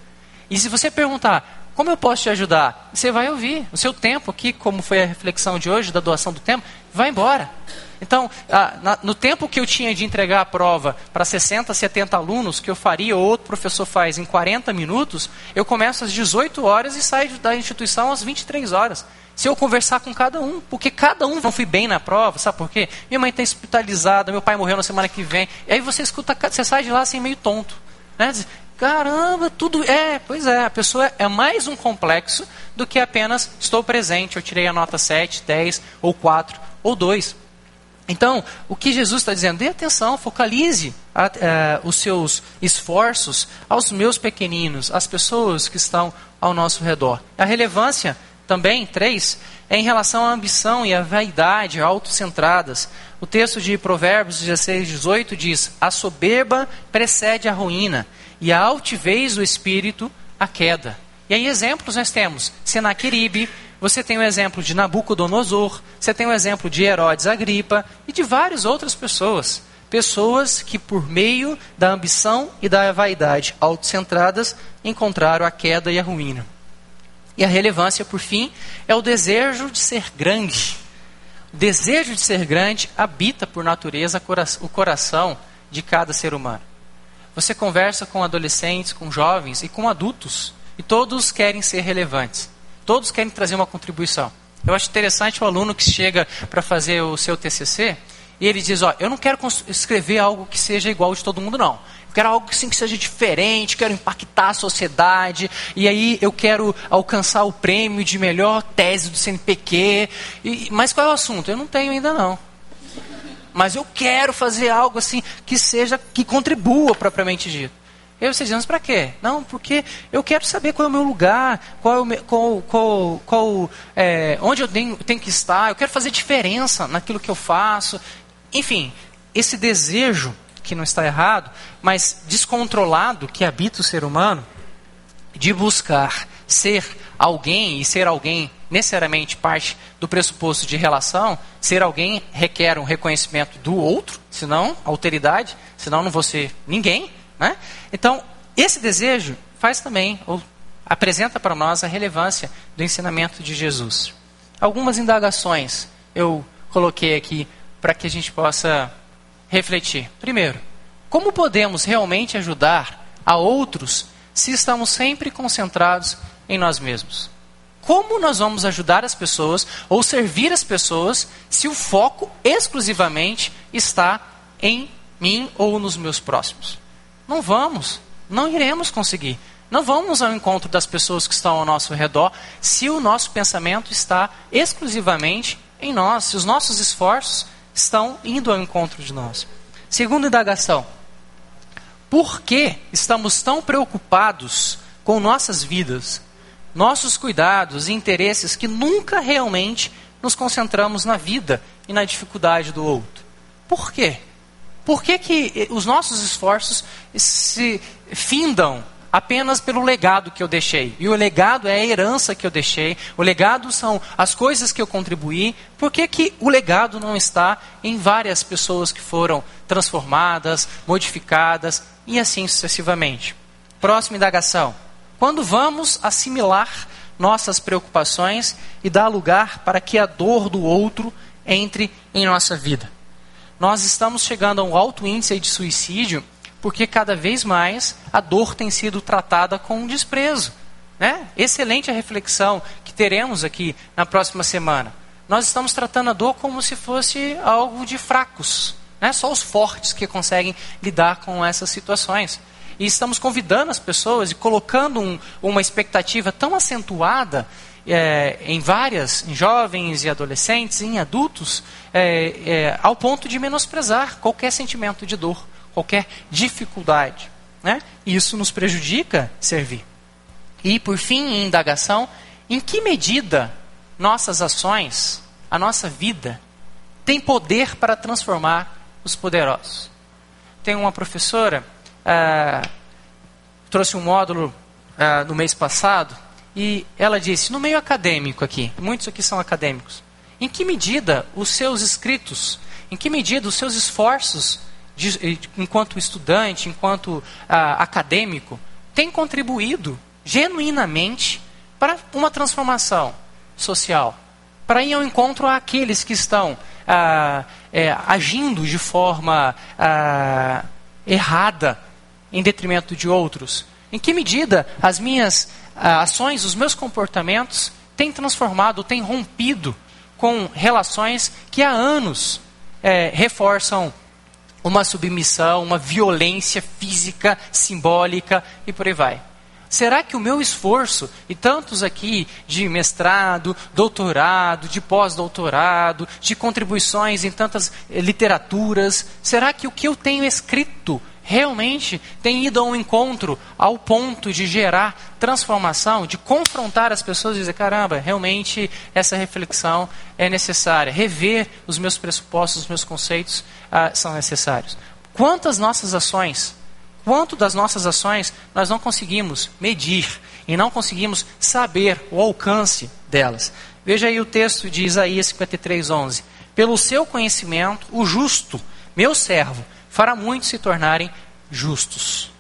E se você perguntar, como eu posso te ajudar? Você vai ouvir. O seu tempo aqui, como foi a reflexão de hoje, da doação do tempo, vai embora. Então, na, no tempo que eu tinha de entregar a prova para 60, 70 alunos, que eu faria ou outro professor faz em 40 minutos, eu começo às 18 horas e saio da instituição às 23 horas. Se eu conversar com cada um, porque cada um não fui bem na prova, sabe por quê? Minha mãe está hospitalizada, meu pai morreu na semana que vem. E aí você escuta, você sai de lá assim meio tonto. Né? Diz, Caramba, tudo. É, pois é, a pessoa é mais um complexo do que apenas estou presente, eu tirei a nota 7, 10, ou 4, ou 2. Então, o que Jesus está dizendo? Dê atenção, focalize a, a, os seus esforços aos meus pequeninos, às pessoas que estão ao nosso redor. A relevância também, três, é em relação à ambição e à vaidade autocentradas. O texto de Provérbios 16, 18 diz: A soberba precede a ruína, e a altivez do espírito a queda. E aí exemplos nós temos Senaqueribe, você tem o exemplo de Nabucodonosor, você tem o exemplo de Herodes Agripa e de várias outras pessoas. Pessoas que, por meio da ambição e da vaidade autocentradas, encontraram a queda e a ruína. E a relevância, por fim, é o desejo de ser grande. O desejo de ser grande habita, por natureza, o coração de cada ser humano. Você conversa com adolescentes, com jovens e com adultos, e todos querem ser relevantes. Todos querem trazer uma contribuição. Eu acho interessante o aluno que chega para fazer o seu TCC e ele diz: Ó, eu não quero escrever algo que seja igual de todo mundo, não. Eu quero algo assim, que seja diferente, quero impactar a sociedade, e aí eu quero alcançar o prêmio de melhor tese do CNPq. E, mas qual é o assunto? Eu não tenho ainda, não mas eu quero fazer algo assim que seja, que contribua propriamente dito. E você diz, para quê? Não, porque eu quero saber qual é o meu lugar, qual é o meu, qual, qual, qual é, onde eu tenho, tenho que estar, eu quero fazer diferença naquilo que eu faço. Enfim, esse desejo, que não está errado, mas descontrolado que habita o ser humano, de buscar ser alguém e ser alguém necessariamente parte do pressuposto de relação, ser alguém requer um reconhecimento do outro, senão alteridade, senão não vou ser ninguém. Né? Então, esse desejo faz também, ou apresenta para nós a relevância do ensinamento de Jesus. Algumas indagações eu coloquei aqui para que a gente possa refletir. Primeiro, como podemos realmente ajudar a outros se estamos sempre concentrados em nós mesmos? Como nós vamos ajudar as pessoas ou servir as pessoas se o foco exclusivamente está em mim ou nos meus próximos? Não vamos, não iremos conseguir. Não vamos ao encontro das pessoas que estão ao nosso redor se o nosso pensamento está exclusivamente em nós, se os nossos esforços estão indo ao encontro de nós. Segunda indagação: por que estamos tão preocupados com nossas vidas, nossos cuidados e interesses que nunca realmente nos concentramos na vida e na dificuldade do outro? Por quê? Por que, que os nossos esforços se findam apenas pelo legado que eu deixei? E o legado é a herança que eu deixei, o legado são as coisas que eu contribuí. Por que, que o legado não está em várias pessoas que foram transformadas, modificadas e assim sucessivamente? Próxima indagação. Quando vamos assimilar nossas preocupações e dar lugar para que a dor do outro entre em nossa vida? Nós estamos chegando a um alto índice de suicídio porque cada vez mais a dor tem sido tratada com desprezo. Né? Excelente a reflexão que teremos aqui na próxima semana. Nós estamos tratando a dor como se fosse algo de fracos. Né? Só os fortes que conseguem lidar com essas situações. E estamos convidando as pessoas e colocando um, uma expectativa tão acentuada é, em várias, em jovens e adolescentes, em adultos, é, é, ao ponto de menosprezar qualquer sentimento de dor, qualquer dificuldade. Né? Isso nos prejudica servir. E, por fim, em indagação, em que medida nossas ações, a nossa vida, tem poder para transformar os poderosos? Tem uma professora, ah, trouxe um módulo ah, no mês passado, e ela disse: no meio acadêmico aqui, muitos aqui são acadêmicos, em que medida os seus escritos, em que medida os seus esforços, de, enquanto estudante, enquanto ah, acadêmico, têm contribuído genuinamente para uma transformação social, para ir ao encontro àqueles que estão ah, é, agindo de forma ah, errada em detrimento de outros? Em que medida as minhas ações, os meus comportamentos têm transformado, têm rompido com relações que há anos é, reforçam uma submissão, uma violência física, simbólica e por aí vai. Será que o meu esforço, e tantos aqui de mestrado, doutorado, de pós-doutorado, de contribuições em tantas literaturas, será que o que eu tenho escrito realmente tem ido ao encontro ao ponto de gerar transformação, de confrontar as pessoas e dizer: caramba, realmente essa reflexão é necessária, rever os meus pressupostos, os meus conceitos ah, são necessários. Quantas nossas ações, quanto das nossas ações nós não conseguimos medir e não conseguimos saber o alcance delas. Veja aí o texto de Isaías 53, 11. Pelo seu conhecimento, o justo, meu servo, fará muitos se tornarem justos.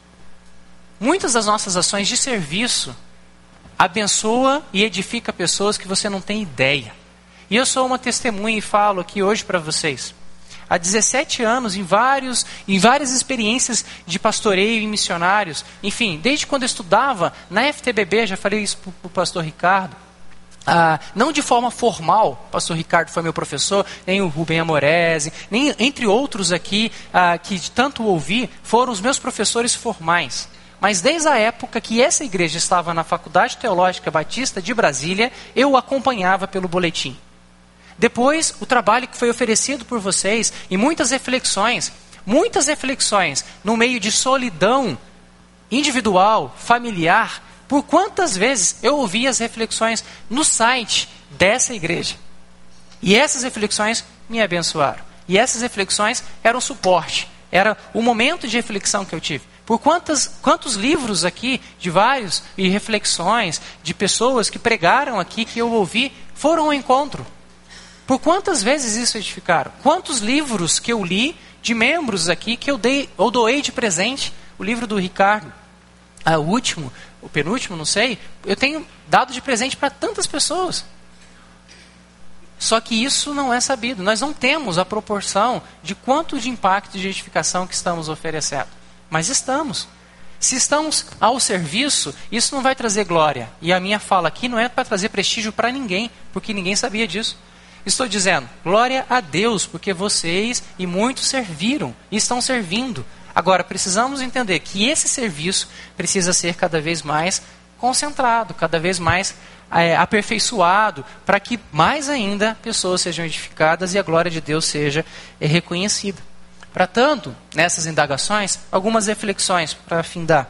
Muitas das nossas ações de serviço abençoa e edifica pessoas que você não tem ideia. E eu sou uma testemunha e falo aqui hoje para vocês. Há 17 anos, em, vários, em várias experiências de pastoreio e missionários, enfim, desde quando eu estudava na FTBB, já falei isso para o pastor Ricardo, ah, não de forma formal, o pastor Ricardo foi meu professor, nem o Rubem Amorese, nem entre outros aqui ah, que tanto ouvi, foram os meus professores formais. Mas desde a época que essa igreja estava na Faculdade Teológica Batista de Brasília, eu acompanhava pelo boletim. Depois, o trabalho que foi oferecido por vocês e muitas reflexões, muitas reflexões no meio de solidão individual, familiar. Por quantas vezes eu ouvi as reflexões no site dessa igreja? E essas reflexões me abençoaram. E essas reflexões eram suporte, era o momento de reflexão que eu tive. Por quantas, quantos livros aqui, de vários, e reflexões, de pessoas que pregaram aqui, que eu ouvi, foram ao encontro. Por quantas vezes isso edificaram? Quantos livros que eu li de membros aqui que eu dei ou doei de presente? O livro do Ricardo, ah, o último, o penúltimo, não sei, eu tenho dado de presente para tantas pessoas. Só que isso não é sabido. Nós não temos a proporção de quanto de impacto de edificação que estamos oferecendo. Mas estamos. Se estamos ao serviço, isso não vai trazer glória. E a minha fala aqui não é para trazer prestígio para ninguém, porque ninguém sabia disso. Estou dizendo, glória a Deus, porque vocês e muitos serviram e estão servindo. Agora, precisamos entender que esse serviço precisa ser cada vez mais concentrado, cada vez mais é, aperfeiçoado, para que mais ainda pessoas sejam edificadas e a glória de Deus seja é, reconhecida. Para tanto, nessas indagações, algumas reflexões para findar.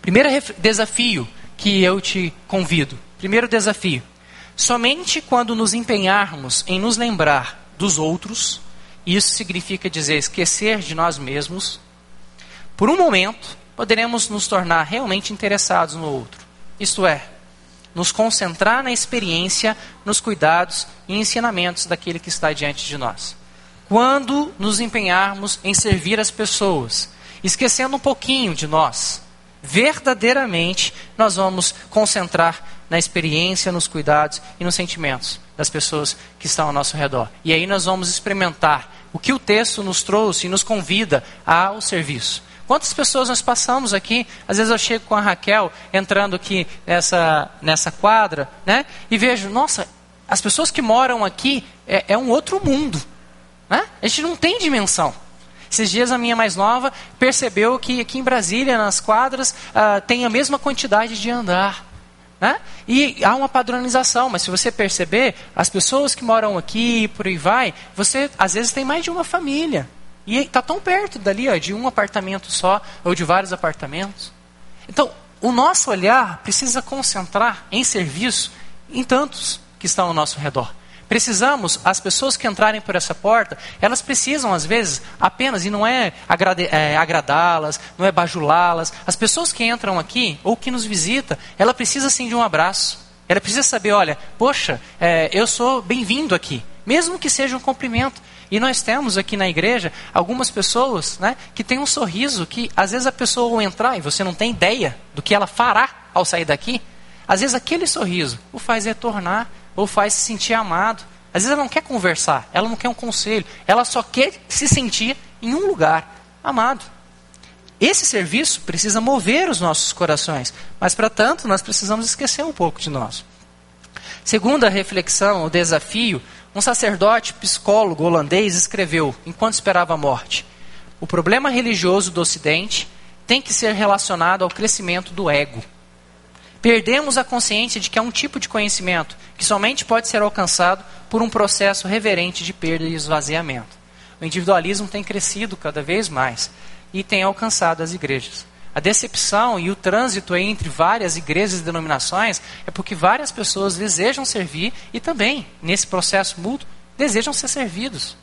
Primeiro desafio que eu te convido. Primeiro desafio Somente quando nos empenharmos em nos lembrar dos outros, isso significa dizer esquecer de nós mesmos, por um momento poderemos nos tornar realmente interessados no outro. Isto é, nos concentrar na experiência, nos cuidados e ensinamentos daquele que está diante de nós. Quando nos empenharmos em servir as pessoas, esquecendo um pouquinho de nós, verdadeiramente nós vamos concentrar na experiência, nos cuidados e nos sentimentos das pessoas que estão ao nosso redor. E aí nós vamos experimentar o que o texto nos trouxe e nos convida ao serviço. Quantas pessoas nós passamos aqui? Às vezes eu chego com a Raquel entrando aqui nessa, nessa quadra, né? E vejo, nossa, as pessoas que moram aqui é, é um outro mundo. Né? A gente não tem dimensão. Esses dias a minha mais nova percebeu que aqui em Brasília, nas quadras, uh, tem a mesma quantidade de andar. Né? E há uma padronização, mas se você perceber, as pessoas que moram aqui e por aí vai, você às vezes tem mais de uma família. E está tão perto dali, ó, de um apartamento só, ou de vários apartamentos. Então, o nosso olhar precisa concentrar em serviço em tantos que estão ao nosso redor. Precisamos, as pessoas que entrarem por essa porta, elas precisam, às vezes, apenas, e não é, é agradá-las, não é bajulá-las. As pessoas que entram aqui, ou que nos visitam, ela precisa sim de um abraço. Ela precisa saber, olha, poxa, é, eu sou bem-vindo aqui, mesmo que seja um cumprimento. E nós temos aqui na igreja algumas pessoas né, que têm um sorriso que, às vezes, a pessoa ao entrar e você não tem ideia do que ela fará ao sair daqui, às vezes aquele sorriso o faz retornar ou faz se sentir amado. Às vezes ela não quer conversar, ela não quer um conselho, ela só quer se sentir em um lugar amado. Esse serviço precisa mover os nossos corações, mas para tanto nós precisamos esquecer um pouco de nós. Segunda reflexão, o desafio, um sacerdote psicólogo holandês escreveu, enquanto esperava a morte: O problema religioso do Ocidente tem que ser relacionado ao crescimento do ego. Perdemos a consciência de que há um tipo de conhecimento que somente pode ser alcançado por um processo reverente de perda e esvaziamento. O individualismo tem crescido cada vez mais e tem alcançado as igrejas. A decepção e o trânsito entre várias igrejas e denominações é porque várias pessoas desejam servir e também, nesse processo mútuo, desejam ser servidos.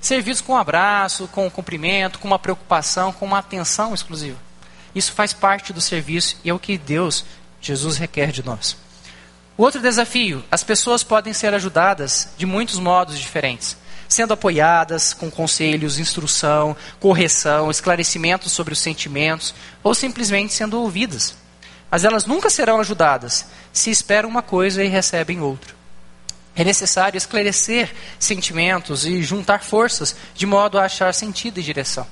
Servidos com um abraço, com um cumprimento, com uma preocupação, com uma atenção exclusiva. Isso faz parte do serviço e é o que Deus Jesus requer de nós. Outro desafio: as pessoas podem ser ajudadas de muitos modos diferentes, sendo apoiadas com conselhos, instrução, correção, esclarecimentos sobre os sentimentos, ou simplesmente sendo ouvidas. Mas elas nunca serão ajudadas se esperam uma coisa e recebem outra. É necessário esclarecer sentimentos e juntar forças de modo a achar sentido e direção.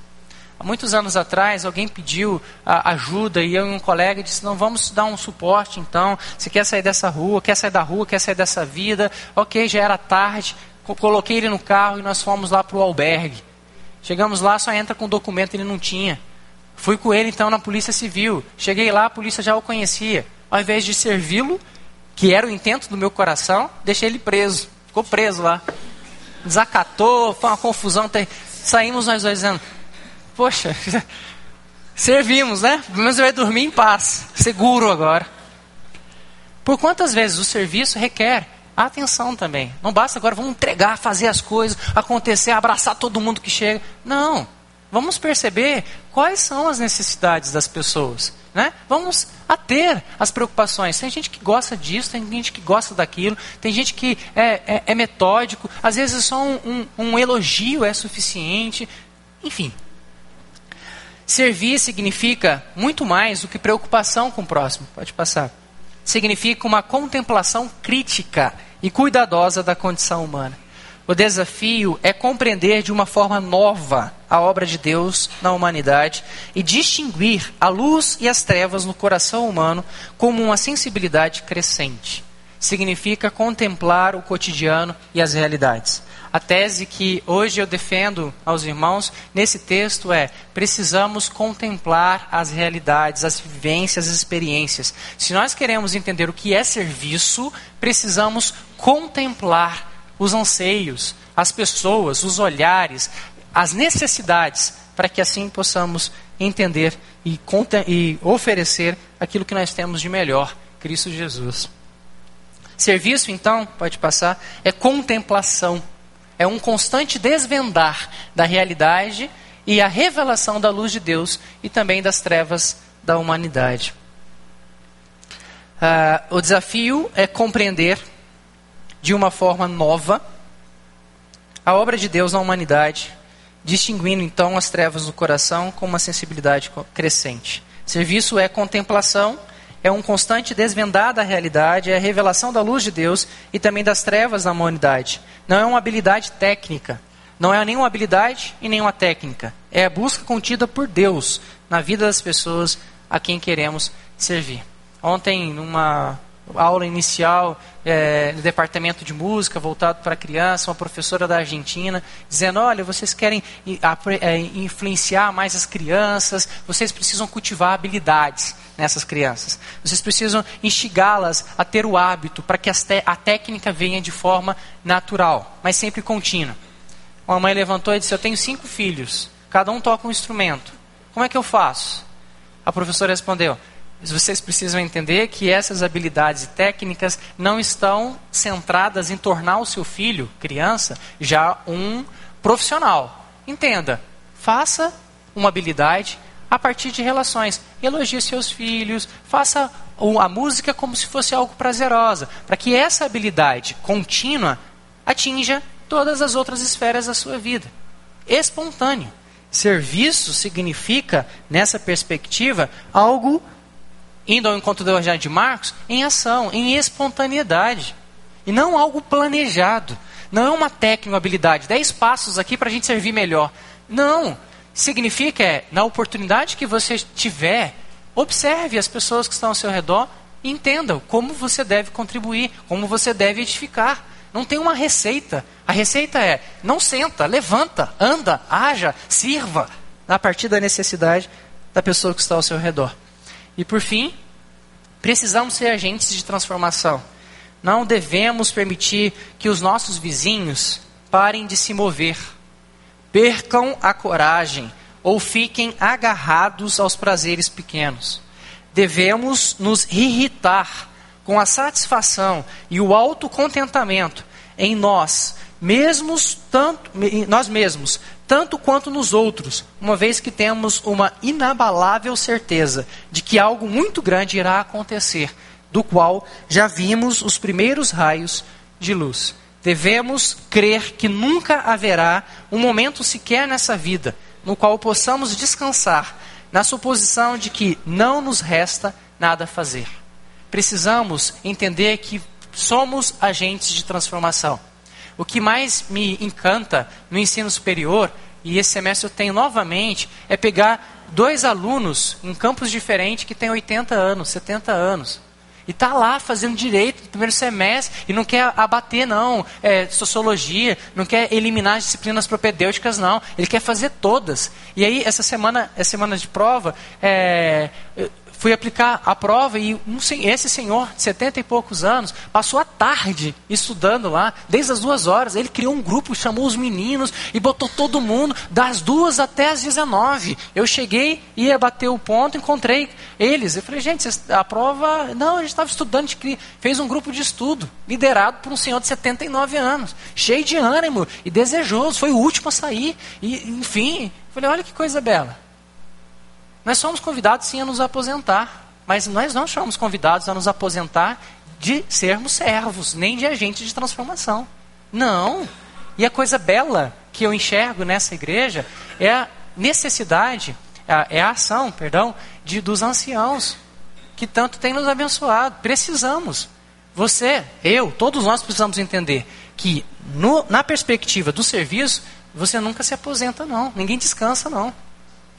Há muitos anos atrás, alguém pediu ajuda e eu e um colega disse: Não, vamos dar um suporte então. Você quer sair dessa rua, quer sair da rua, quer sair dessa vida. Ok, já era tarde. Coloquei ele no carro e nós fomos lá para o albergue. Chegamos lá, só entra com documento, ele não tinha. Fui com ele então na Polícia Civil. Cheguei lá, a polícia já o conhecia. Ao invés de servi-lo, que era o intento do meu coração, deixei ele preso. Ficou preso lá. Desacatou, foi uma confusão. Saímos nós dois dizendo: Poxa, servimos, né? Pelo menos vai dormir em paz, seguro agora. Por quantas vezes o serviço requer atenção também? Não basta agora, vamos entregar, fazer as coisas, acontecer, abraçar todo mundo que chega. Não. Vamos perceber quais são as necessidades das pessoas. Né? Vamos ater as preocupações. Tem gente que gosta disso, tem gente que gosta daquilo, tem gente que é, é, é metódico, às vezes só um, um, um elogio é suficiente. Enfim, Servir significa muito mais do que preocupação com o próximo. Pode passar. Significa uma contemplação crítica e cuidadosa da condição humana. O desafio é compreender de uma forma nova a obra de Deus na humanidade e distinguir a luz e as trevas no coração humano como uma sensibilidade crescente. Significa contemplar o cotidiano e as realidades. A tese que hoje eu defendo aos irmãos nesse texto é: precisamos contemplar as realidades, as vivências, as experiências. Se nós queremos entender o que é serviço, precisamos contemplar os anseios, as pessoas, os olhares, as necessidades, para que assim possamos entender e, e oferecer aquilo que nós temos de melhor, Cristo Jesus. Serviço, então, pode passar, é contemplação é um constante desvendar da realidade e a revelação da luz de Deus e também das trevas da humanidade. Uh, o desafio é compreender de uma forma nova a obra de Deus na humanidade, distinguindo então as trevas do coração com uma sensibilidade crescente. Serviço é contemplação é um constante desvendar da realidade, é a revelação da luz de Deus e também das trevas da humanidade. Não é uma habilidade técnica, não é nenhuma habilidade e nenhuma técnica. É a busca contida por Deus na vida das pessoas a quem queremos servir. Ontem, numa aula inicial é, no departamento de música voltado para criança, uma professora da Argentina, dizendo: olha, vocês querem é, influenciar mais as crianças, vocês precisam cultivar habilidades nessas crianças. Vocês precisam instigá-las a ter o hábito para que a técnica venha de forma natural, mas sempre contínua. Uma mãe levantou e disse: Eu tenho cinco filhos, cada um toca um instrumento. Como é que eu faço? A professora respondeu: vocês precisam entender que essas habilidades e técnicas não estão centradas em tornar o seu filho, criança, já um profissional. Entenda, faça uma habilidade a partir de relações. Elogie seus filhos, faça a música como se fosse algo prazerosa, para que essa habilidade contínua atinja todas as outras esferas da sua vida. Espontâneo. Serviço significa, nessa perspectiva, algo indo ao encontro do Evangelho de Marcos, em ação, em espontaneidade. E não algo planejado. Não é uma técnica, uma habilidade. Dez passos aqui para a gente servir melhor. Não. Significa é, na oportunidade que você tiver, observe as pessoas que estão ao seu redor e entenda como você deve contribuir, como você deve edificar. Não tem uma receita. A receita é: não senta, levanta, anda, haja, sirva, a partir da necessidade da pessoa que está ao seu redor. E por fim, precisamos ser agentes de transformação. Não devemos permitir que os nossos vizinhos parem de se mover, percam a coragem ou fiquem agarrados aos prazeres pequenos. Devemos nos irritar com a satisfação e o autocontentamento em nós, mesmos tanto nós mesmos, tanto quanto nos outros, uma vez que temos uma inabalável certeza de que algo muito grande irá acontecer, do qual já vimos os primeiros raios de luz. Devemos crer que nunca haverá um momento sequer nessa vida no qual possamos descansar na suposição de que não nos resta nada a fazer. Precisamos entender que somos agentes de transformação. O que mais me encanta no ensino superior, e esse semestre eu tenho novamente, é pegar dois alunos em campos diferentes que têm 80 anos, 70 anos. E está lá fazendo direito no primeiro semestre e não quer abater, não, é, sociologia, não quer eliminar as disciplinas propedêuticas, não. Ele quer fazer todas. E aí, essa semana, essa semana de prova, é, fui aplicar a prova e um, esse senhor de 70 e poucos anos passou a tarde estudando lá, desde as duas horas. Ele criou um grupo, chamou os meninos e botou todo mundo das duas até as 19. Eu cheguei, ia bater o ponto, encontrei eles. Eu falei, gente, a prova. Não, a gente estava estudando, a gente fez um grupo de estudo, liderado por um senhor de 79 anos, cheio de ânimo e desejoso. Foi o último a sair. E, enfim, falei, olha que coisa bela. Nós somos convidados sim a nos aposentar, mas nós não somos convidados a nos aposentar de sermos servos, nem de agentes de transformação. Não. E a coisa bela que eu enxergo nessa igreja é a necessidade, é a ação, perdão, de, dos anciãos, que tanto tem nos abençoado. Precisamos. Você, eu, todos nós precisamos entender que no, na perspectiva do serviço, você nunca se aposenta, não. Ninguém descansa, não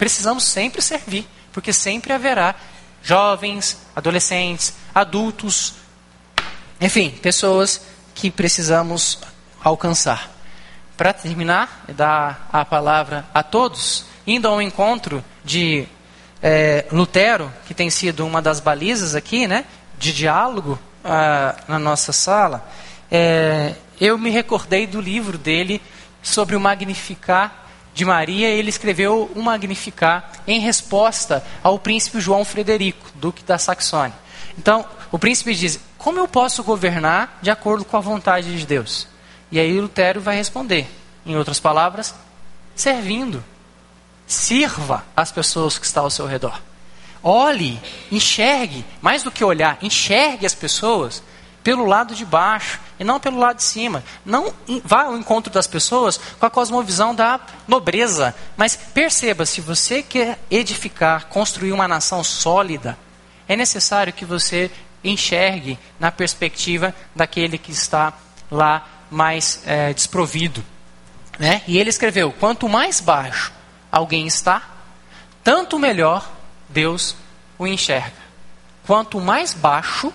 precisamos sempre servir, porque sempre haverá jovens, adolescentes, adultos, enfim, pessoas que precisamos alcançar. Para terminar, dar a palavra a todos, indo ao encontro de é, Lutero, que tem sido uma das balizas aqui, né, de diálogo ah, na nossa sala, é, eu me recordei do livro dele sobre o Magnificar de Maria, ele escreveu um Magnificat em resposta ao príncipe João Frederico, duque da Saxônia. Então, o príncipe diz: Como eu posso governar de acordo com a vontade de Deus? E aí Lutero vai responder, em outras palavras, servindo. Sirva as pessoas que estão ao seu redor. Olhe, enxergue, mais do que olhar, enxergue as pessoas pelo lado de baixo e não pelo lado de cima. Não vá ao encontro das pessoas com a cosmovisão da nobreza, mas perceba, se você quer edificar, construir uma nação sólida, é necessário que você enxergue na perspectiva daquele que está lá mais é, desprovido. Né? E ele escreveu: quanto mais baixo alguém está, tanto melhor Deus o enxerga. Quanto mais baixo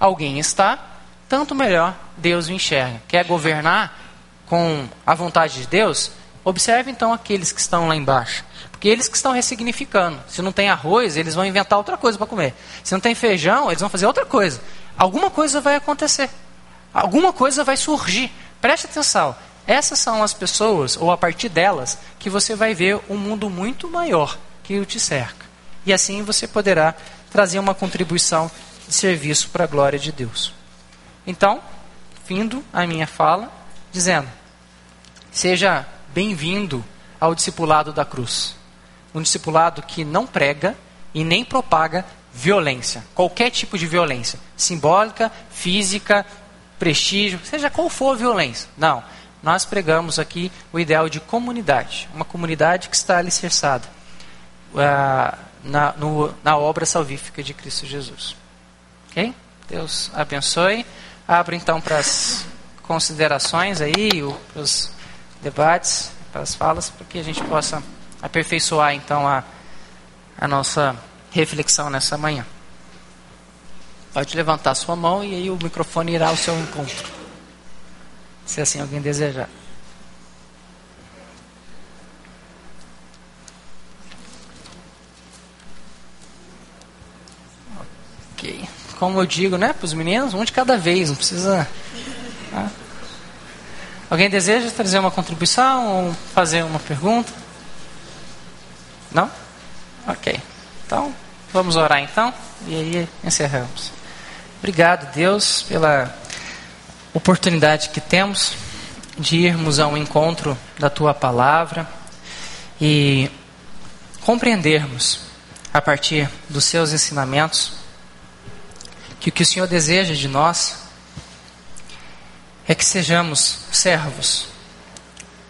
alguém está, tanto melhor Deus o enxerga. Quer governar com a vontade de Deus? Observe então aqueles que estão lá embaixo. Porque eles que estão ressignificando. Se não tem arroz, eles vão inventar outra coisa para comer. Se não tem feijão, eles vão fazer outra coisa. Alguma coisa vai acontecer. Alguma coisa vai surgir. Preste atenção. Essas são as pessoas, ou a partir delas, que você vai ver um mundo muito maior que o te cerca. E assim você poderá trazer uma contribuição de serviço para a glória de Deus. Então, findo a minha fala, dizendo: seja bem-vindo ao discipulado da cruz. Um discipulado que não prega e nem propaga violência, qualquer tipo de violência, simbólica, física, prestígio, seja qual for a violência. Não. Nós pregamos aqui o ideal de comunidade, uma comunidade que está alicerçada uh, na, no, na obra salvífica de Cristo Jesus. Ok? Deus abençoe. Abro então para as considerações aí, para os debates, para as falas, para que a gente possa aperfeiçoar então a, a nossa reflexão nessa manhã. Pode levantar sua mão e aí o microfone irá ao seu encontro. Se assim alguém desejar. Ok como eu digo, né, para os meninos, um de cada vez, não precisa. Né? Alguém deseja trazer uma contribuição ou fazer uma pergunta? Não? Ok. Então, vamos orar então e aí encerramos. Obrigado, Deus, pela oportunidade que temos de irmos ao encontro da tua palavra e compreendermos a partir dos seus ensinamentos que o que o Senhor deseja de nós é que sejamos servos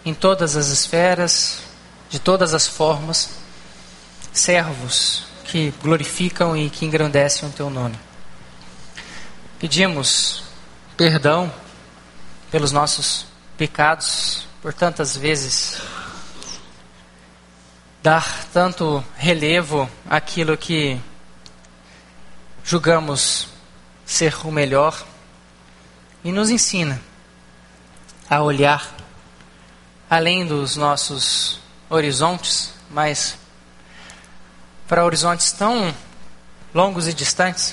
em todas as esferas, de todas as formas, servos que glorificam e que engrandecem o teu nome. Pedimos perdão pelos nossos pecados, por tantas vezes dar tanto relevo àquilo que julgamos ser o melhor e nos ensina a olhar além dos nossos horizontes, mas para horizontes tão longos e distantes,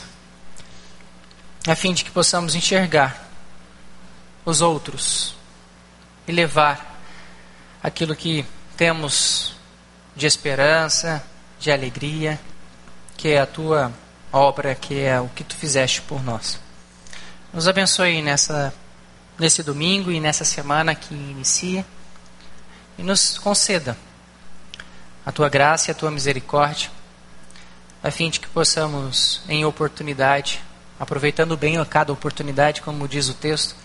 a fim de que possamos enxergar os outros e levar aquilo que temos de esperança, de alegria, que é a tua obra, que é o que tu fizeste por nós. Nos abençoe nessa, nesse domingo e nessa semana que inicia e nos conceda a tua graça e a tua misericórdia, a fim de que possamos, em oportunidade, aproveitando bem a cada oportunidade, como diz o texto,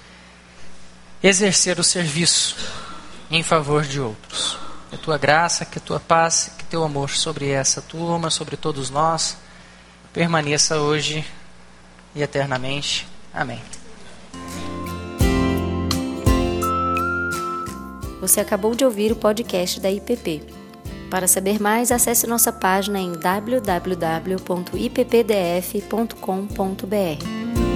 exercer o serviço em favor de outros. Que a tua graça, que a tua paz, que teu amor sobre essa turma, sobre todos nós, permaneça hoje e eternamente. Amém. Você acabou de ouvir o podcast da IPP. Para saber mais, acesse nossa página em www.ippdf.com.br.